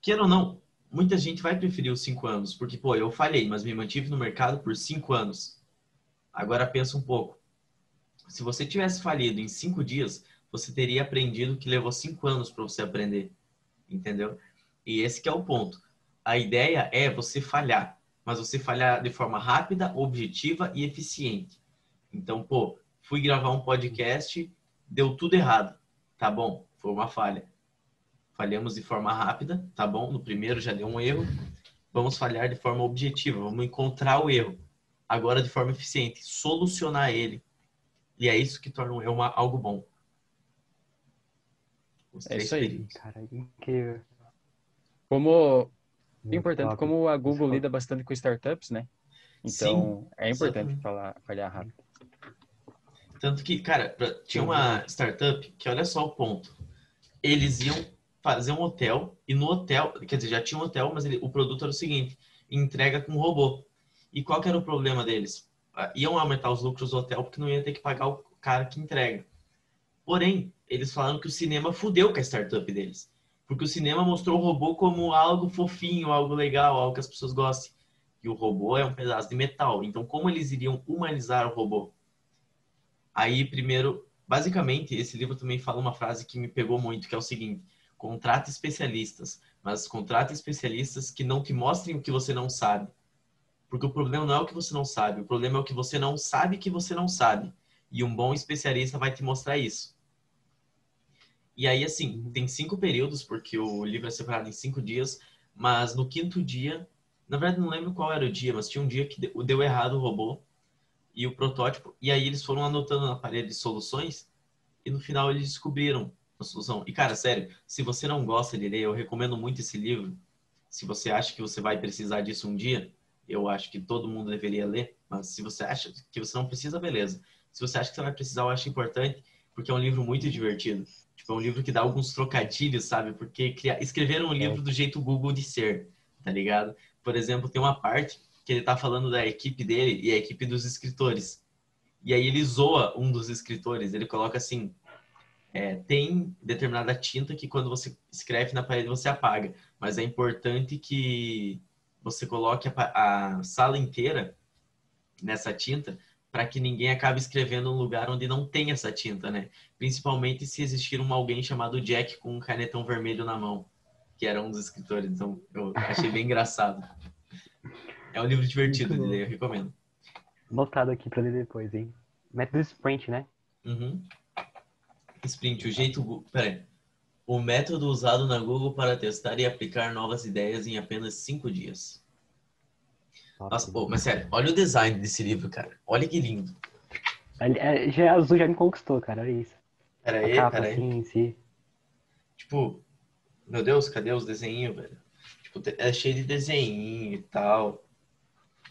queira ou não, muita gente vai preferir os cinco anos, porque, pô, eu falhei, mas me mantive no mercado por cinco anos. Agora pensa um pouco. Se você tivesse falido em cinco dias, você teria aprendido que levou cinco anos para você aprender. Entendeu? E esse é o ponto. A ideia é você falhar, mas você falhar de forma rápida, objetiva e eficiente. Então, pô, fui gravar um podcast, deu tudo errado. Tá bom, foi uma falha. Falhamos de forma rápida, tá bom? No primeiro já deu um erro. Vamos falhar de forma objetiva, vamos encontrar o erro. Agora de forma eficiente, solucionar ele. E é isso que torna erro uma- algo bom. Os É isso aí. Cara, incrível. Como É Muito importante, top. como a Google lida bastante com startups, né? Então, é importante exatamente. falar, falhar rápido. Tanto que, cara, pra- tinha uma startup que, olha só o ponto. Eles iam fazer um hotel e no hotel, quer dizer, já tinha um hotel, mas ele- o produto era o seguinte: entrega com robô. E qual que era o problema deles? Ah, Iam aumentar os lucros do hotel porque não ia ter que pagar o cara que entrega. Porém, eles falaram que o cinema fudeu com a startup deles. Porque o cinema mostrou o robô como algo fofinho, algo legal, algo que as pessoas gostem. E o robô é um pedaço de metal. Então, como eles iriam humanizar o robô? Aí, primeiro, basicamente, esse livro também fala uma frase que me pegou muito, que é o seguinte: contrate especialistas, mas contrate especialistas que não te mostrem o que você não sabe. Porque o problema não é o que você não sabe, o problema é o que você não sabe que você não sabe. E um bom especialista vai te mostrar isso. E aí, assim, tem cinco períodos, porque o livro é separado em cinco dias, mas no quinto dia, na verdade não lembro qual era o dia, mas tinha um dia que deu- errado o robô e o protótipo, e aí eles foram anotando na parede soluções, e no final eles descobriram a solução. E cara, sério, se você não gosta de ler, eu recomendo muito esse livro. Se você acha que você vai precisar disso um dia, eu acho que todo mundo deveria ler, mas se você acha que você não precisa, beleza. Se você acha que você vai precisar, eu acho importante, porque é um livro muito divertido. Tipo, é um livro que dá alguns trocadilhos, sabe? Porque cria... escreveram um livro do jeito Google de ser, tá ligado? Por exemplo, tem uma parte que ele tá falando da equipe dele e a equipe dos escritores. E aí ele zoa um dos escritores, ele coloca assim, é, tem determinada tinta que quando você escreve na parede você apaga, mas é importante que você coloque a, a sala inteira nessa tinta para que ninguém acabe escrevendo um lugar onde não tem essa tinta, né? Principalmente se existir um alguém chamado Jack com um canetão vermelho na mão, que era um dos escritores. Então, eu achei bem engraçado. É um livro divertido de ler, eu recomendo. Notado aqui pra ler depois, hein? Método Sprint, né? Uhum. Sprint, o jeito. Peraí. O método usado na Google para testar e aplicar novas ideias em apenas cinco dias. Nossa, pô, mas sério, olha o design desse livro, cara. Olha que lindo. É, Já azul já me conquistou, cara. Olha isso. Peraí, a capa peraí. assim em si. Tipo, meu Deus, cadê os desenhinhos, velho? Tipo, é cheio de desenhinho e tal.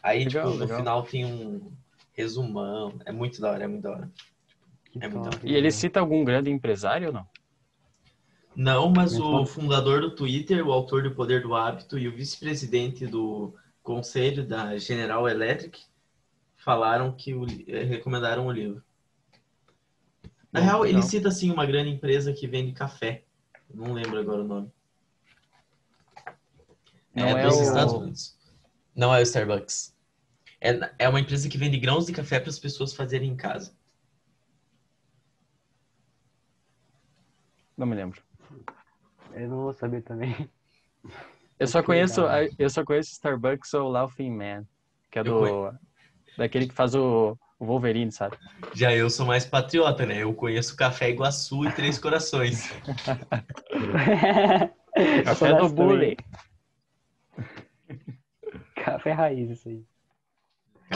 Aí, Legal, tipo, no legal. final tem um resumão. É muito da hora, é muito da hora. É muito top, E ele cita algum grande empresário ou não? Não, mas o fundador do Twitter, o autor do Poder do Hábito e o vice-presidente do conselho da General Electric falaram que o, eh, recomendaram o livro. Na Bom, real, ele cita assim uma grande empresa que vende café. Não lembro agora o nome. Não é, é dos o- Estados Unidos. Não é o Starbucks. É, é uma empresa que vende grãos de café para as pessoas fazerem em casa. Não me lembro. Eu não vou saber também. Eu só conheço, eu só conheço Starbucks ou Laughing Man, que é do daquele que faz o, o Wolverine, sabe? Já eu sou mais patriota, né? Eu conheço Café Iguaçu e Três Corações. Café do dessa Bully. também. Café raiz, isso aí.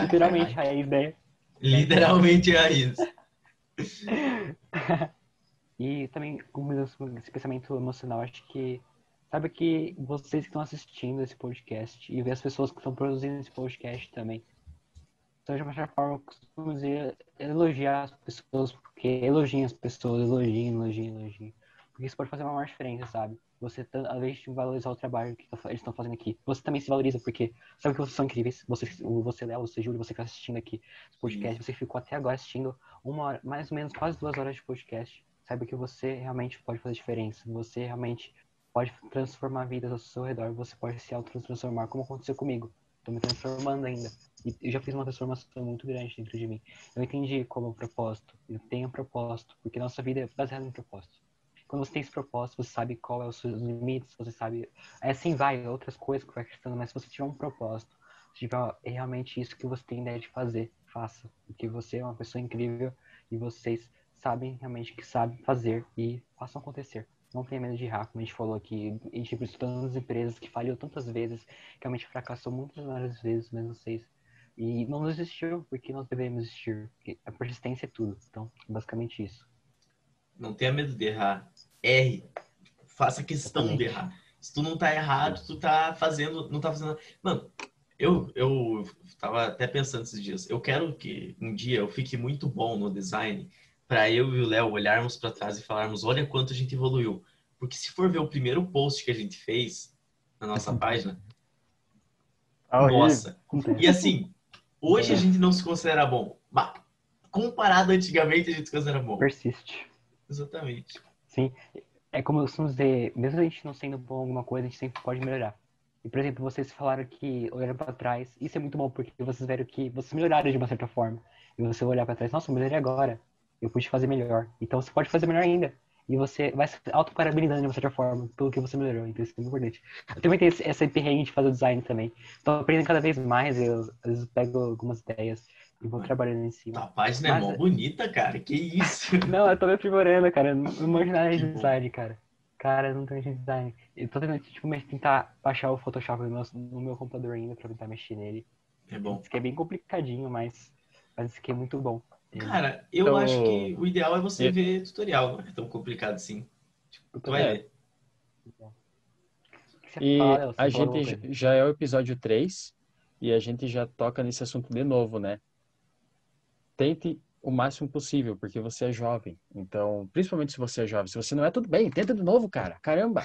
Literalmente raiz, né? Literalmente isso. E também, com esse pensamento emocional, acho que. Sabe que vocês que estão assistindo esse podcast e ver as pessoas que estão produzindo esse podcast também. Então, de uma certa forma, eu costumo dizer, elogiar as pessoas, porque elogiem as pessoas, elogiem, elogiem, elogiem. Porque isso pode fazer uma maior diferença, sabe? Você, tá- além de valorizar o trabalho que eles estão fazendo aqui, você também se valoriza, porque sabe que vocês são incríveis. Você, você Léo, você, Júlio, você que está assistindo aqui esse podcast, você ficou até agora assistindo uma hora, mais ou menos quase duas horas de podcast. Saiba que você realmente pode fazer diferença. Você realmente pode transformar vidas ao seu redor. Você pode se auto-transformar, como aconteceu comigo. Tô me transformando ainda. E eu já fiz uma transformação muito grande dentro de mim. Eu entendi como um propósito. Eu tenho um propósito, porque nossa vida é baseada em propósito. Quando você tem esse propósito, você sabe qual é os seus limites, você sabe. Aí assim vai, outras coisas que vai acrescentando, mas se você tiver um propósito, se tiver é realmente isso que você tem ideia de fazer, faça. Porque você é uma pessoa incrível e vocês sabem realmente que sabem fazer e façam acontecer. Não tenha medo de errar, como a gente falou aqui. A gente viu tantas empresas que falhou tantas vezes, que realmente fracassou muitas várias vezes, mas vocês. E não desistiu, porque nós devemos desistir. Porque a persistência é tudo. Então, basicamente isso. Não tenha medo de errar. Erre. Faça questão de Exatamente. errar. Se tu não tá errado, tu tá fazendo. Não tá fazendo. Mano, eu, eu tava até pensando esses dias. Eu quero que um dia eu fique muito bom no design para eu e o Léo olharmos para trás e falarmos: olha quanto a gente evoluiu. Porque se for ver o primeiro post que a gente fez na nossa página, nossa. E assim, hoje a gente não se considera bom. Mas comparado antigamente, a gente se considera bom. Persiste. Exatamente. Sim. É como eu costumo dizer, mesmo a gente não sendo bom em alguma coisa, a gente sempre pode melhorar. E, por exemplo, vocês falaram que olharam pra trás, isso é muito bom, porque vocês viram que vocês melhoraram de uma certa forma. E você olhar pra trás, nossa, eu melhorei agora. Eu pude fazer melhor. Então você pode fazer melhor ainda. E você vai se autoparabenizando de uma certa forma pelo que você melhorou. Então isso é muito importante. Eu também tenho essa perrengue de fazer design também. Tô aprendendo cada vez mais, eu às vezes pego algumas ideias e vou trabalhando em cima. Tua página é Mas- mó bonita, cara. Que isso? Não, eu tô me aprimorando, cara. Eu Não manjo nada de design, cara. Cara, eu não tenho de design. Eu tô tentando, tipo, tentar baixar o Photoshop no meu, no meu computador ainda pra tentar mexer nele. É bom. Isso que é bem complicadinho, mas, mas isso que é muito bom. Cara, eu Então- acho que o ideal é você E- ver tutorial. Não é tão complicado assim. Eu Tu vai É. ver. E fala, a gente já é o episódio 3 e a gente já toca nesse assunto de novo, né? Tente o máximo possível, porque você é jovem. Então, principalmente se você é jovem. Se você não é, tudo bem, tenta de novo, cara. Caramba.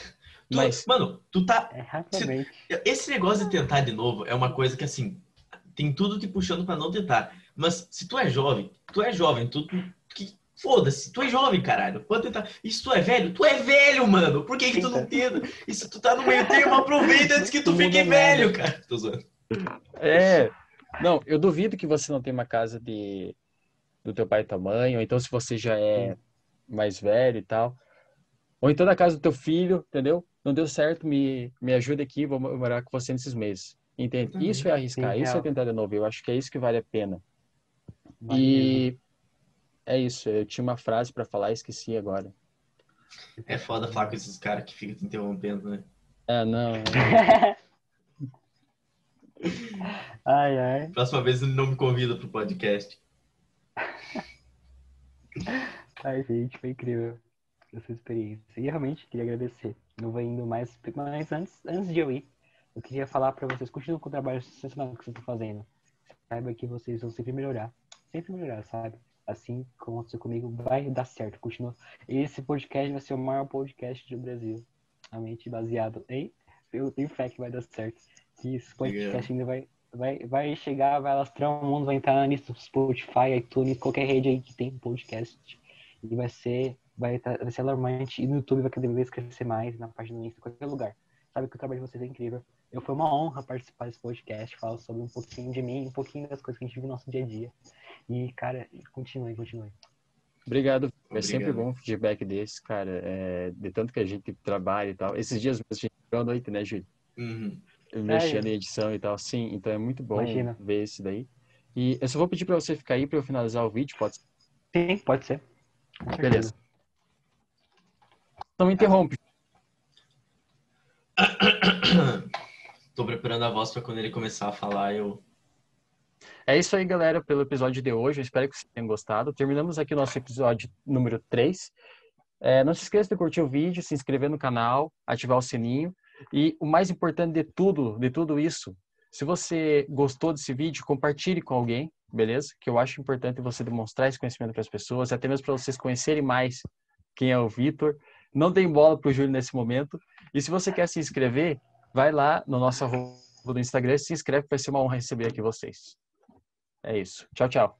Tu- Mas Mano, tu tá. É, rapidamente. Esse negócio de tentar de novo é uma coisa que, assim, tem tudo te puxando pra não tentar. Mas se tu é jovem, tu é jovem, tu. tu- que, Foda-se, tu é jovem, caralho. Pode tentar. E se tu é velho, tu é velho, mano. Por que, que tu não tenta? E se tu tá no meio termo, aproveita antes que tu fique velho, cara. Tô zoando. é, Não, eu duvido que você não tenha uma casa de do teu pai e tua mãe, ou então se você já é mais velho e tal. Ou então na casa do teu filho, entendeu? Não deu certo, me, me ajuda aqui, vou morar com você nesses meses. Entende? Isso é arriscar, Sim, isso é tentar de novo. Eu acho que é isso que vale a pena. E é isso, eu tinha uma frase pra falar e esqueci agora. É foda falar com esses caras que ficam te interrompendo, né? Ah, não. ai, ai. Próxima vez ele não me convida pro podcast. Ai, gente, foi incrível essa experiência. E realmente queria agradecer. Não vou indo mais, mas antes, antes de eu ir, eu queria falar pra vocês, continuem com o trabalho sensacional que vocês estão fazendo. Saiba que vocês vão sempre melhorar. Sempre melhorar, sabe? Assim como aconteceu comigo, vai dar certo. Continua. Esse podcast vai ser o maior podcast do Brasil. Realmente baseado em. Eu tenho fé que vai dar certo. Que esse podcast ainda vai, vai, vai chegar, vai alastrar o mundo, vai entrar na lista do Spotify, iTunes, qualquer rede aí que tem podcast. E vai ser, vai, tá- vai ser alarmante. E no YouTube vai cada vez crescer mais, na página do Insta, em qualquer lugar. Sabe que o trabalho de vocês é incrível. Eu foi uma honra participar desse podcast, falar sobre um pouquinho de mim, um pouquinho das coisas que a gente vive no nosso dia a dia. E, cara, continue, continue. Obrigado. É Obrigado. sempre bom um feedback desse, cara. É, de tanto que a gente trabalha e tal. Esses dias mesmo a gente ficou à noite, né, Júlio? Uhum. Mexendo em edição e tal. Sim, então é muito bom Imagina. ver isso daí. E eu só vou pedir pra você ficar aí pra eu finalizar o vídeo, pode ser? Sim, pode ser. Beleza. Não me interrompe. Tô preparando a voz pra quando ele começar a falar, eu. É isso aí, galera, pelo episódio de hoje. Eu espero que vocês tenham gostado. Terminamos aqui o nosso episódio número 3. É, não se esqueça de curtir o vídeo, se inscrever no canal, ativar o sininho. E o mais importante de tudo, de tudo isso, se você gostou desse vídeo, compartilhe com alguém, beleza? Que eu acho importante você demonstrar esse conhecimento para as pessoas, até mesmo para vocês conhecerem mais quem é o Vitor. Não tem bola pro Júlio nesse momento. E se você quer se inscrever, vai lá no nosso arroba do Instagram, se inscreve, vai ser uma honra receber aqui vocês. É isso. Tchau, tchau.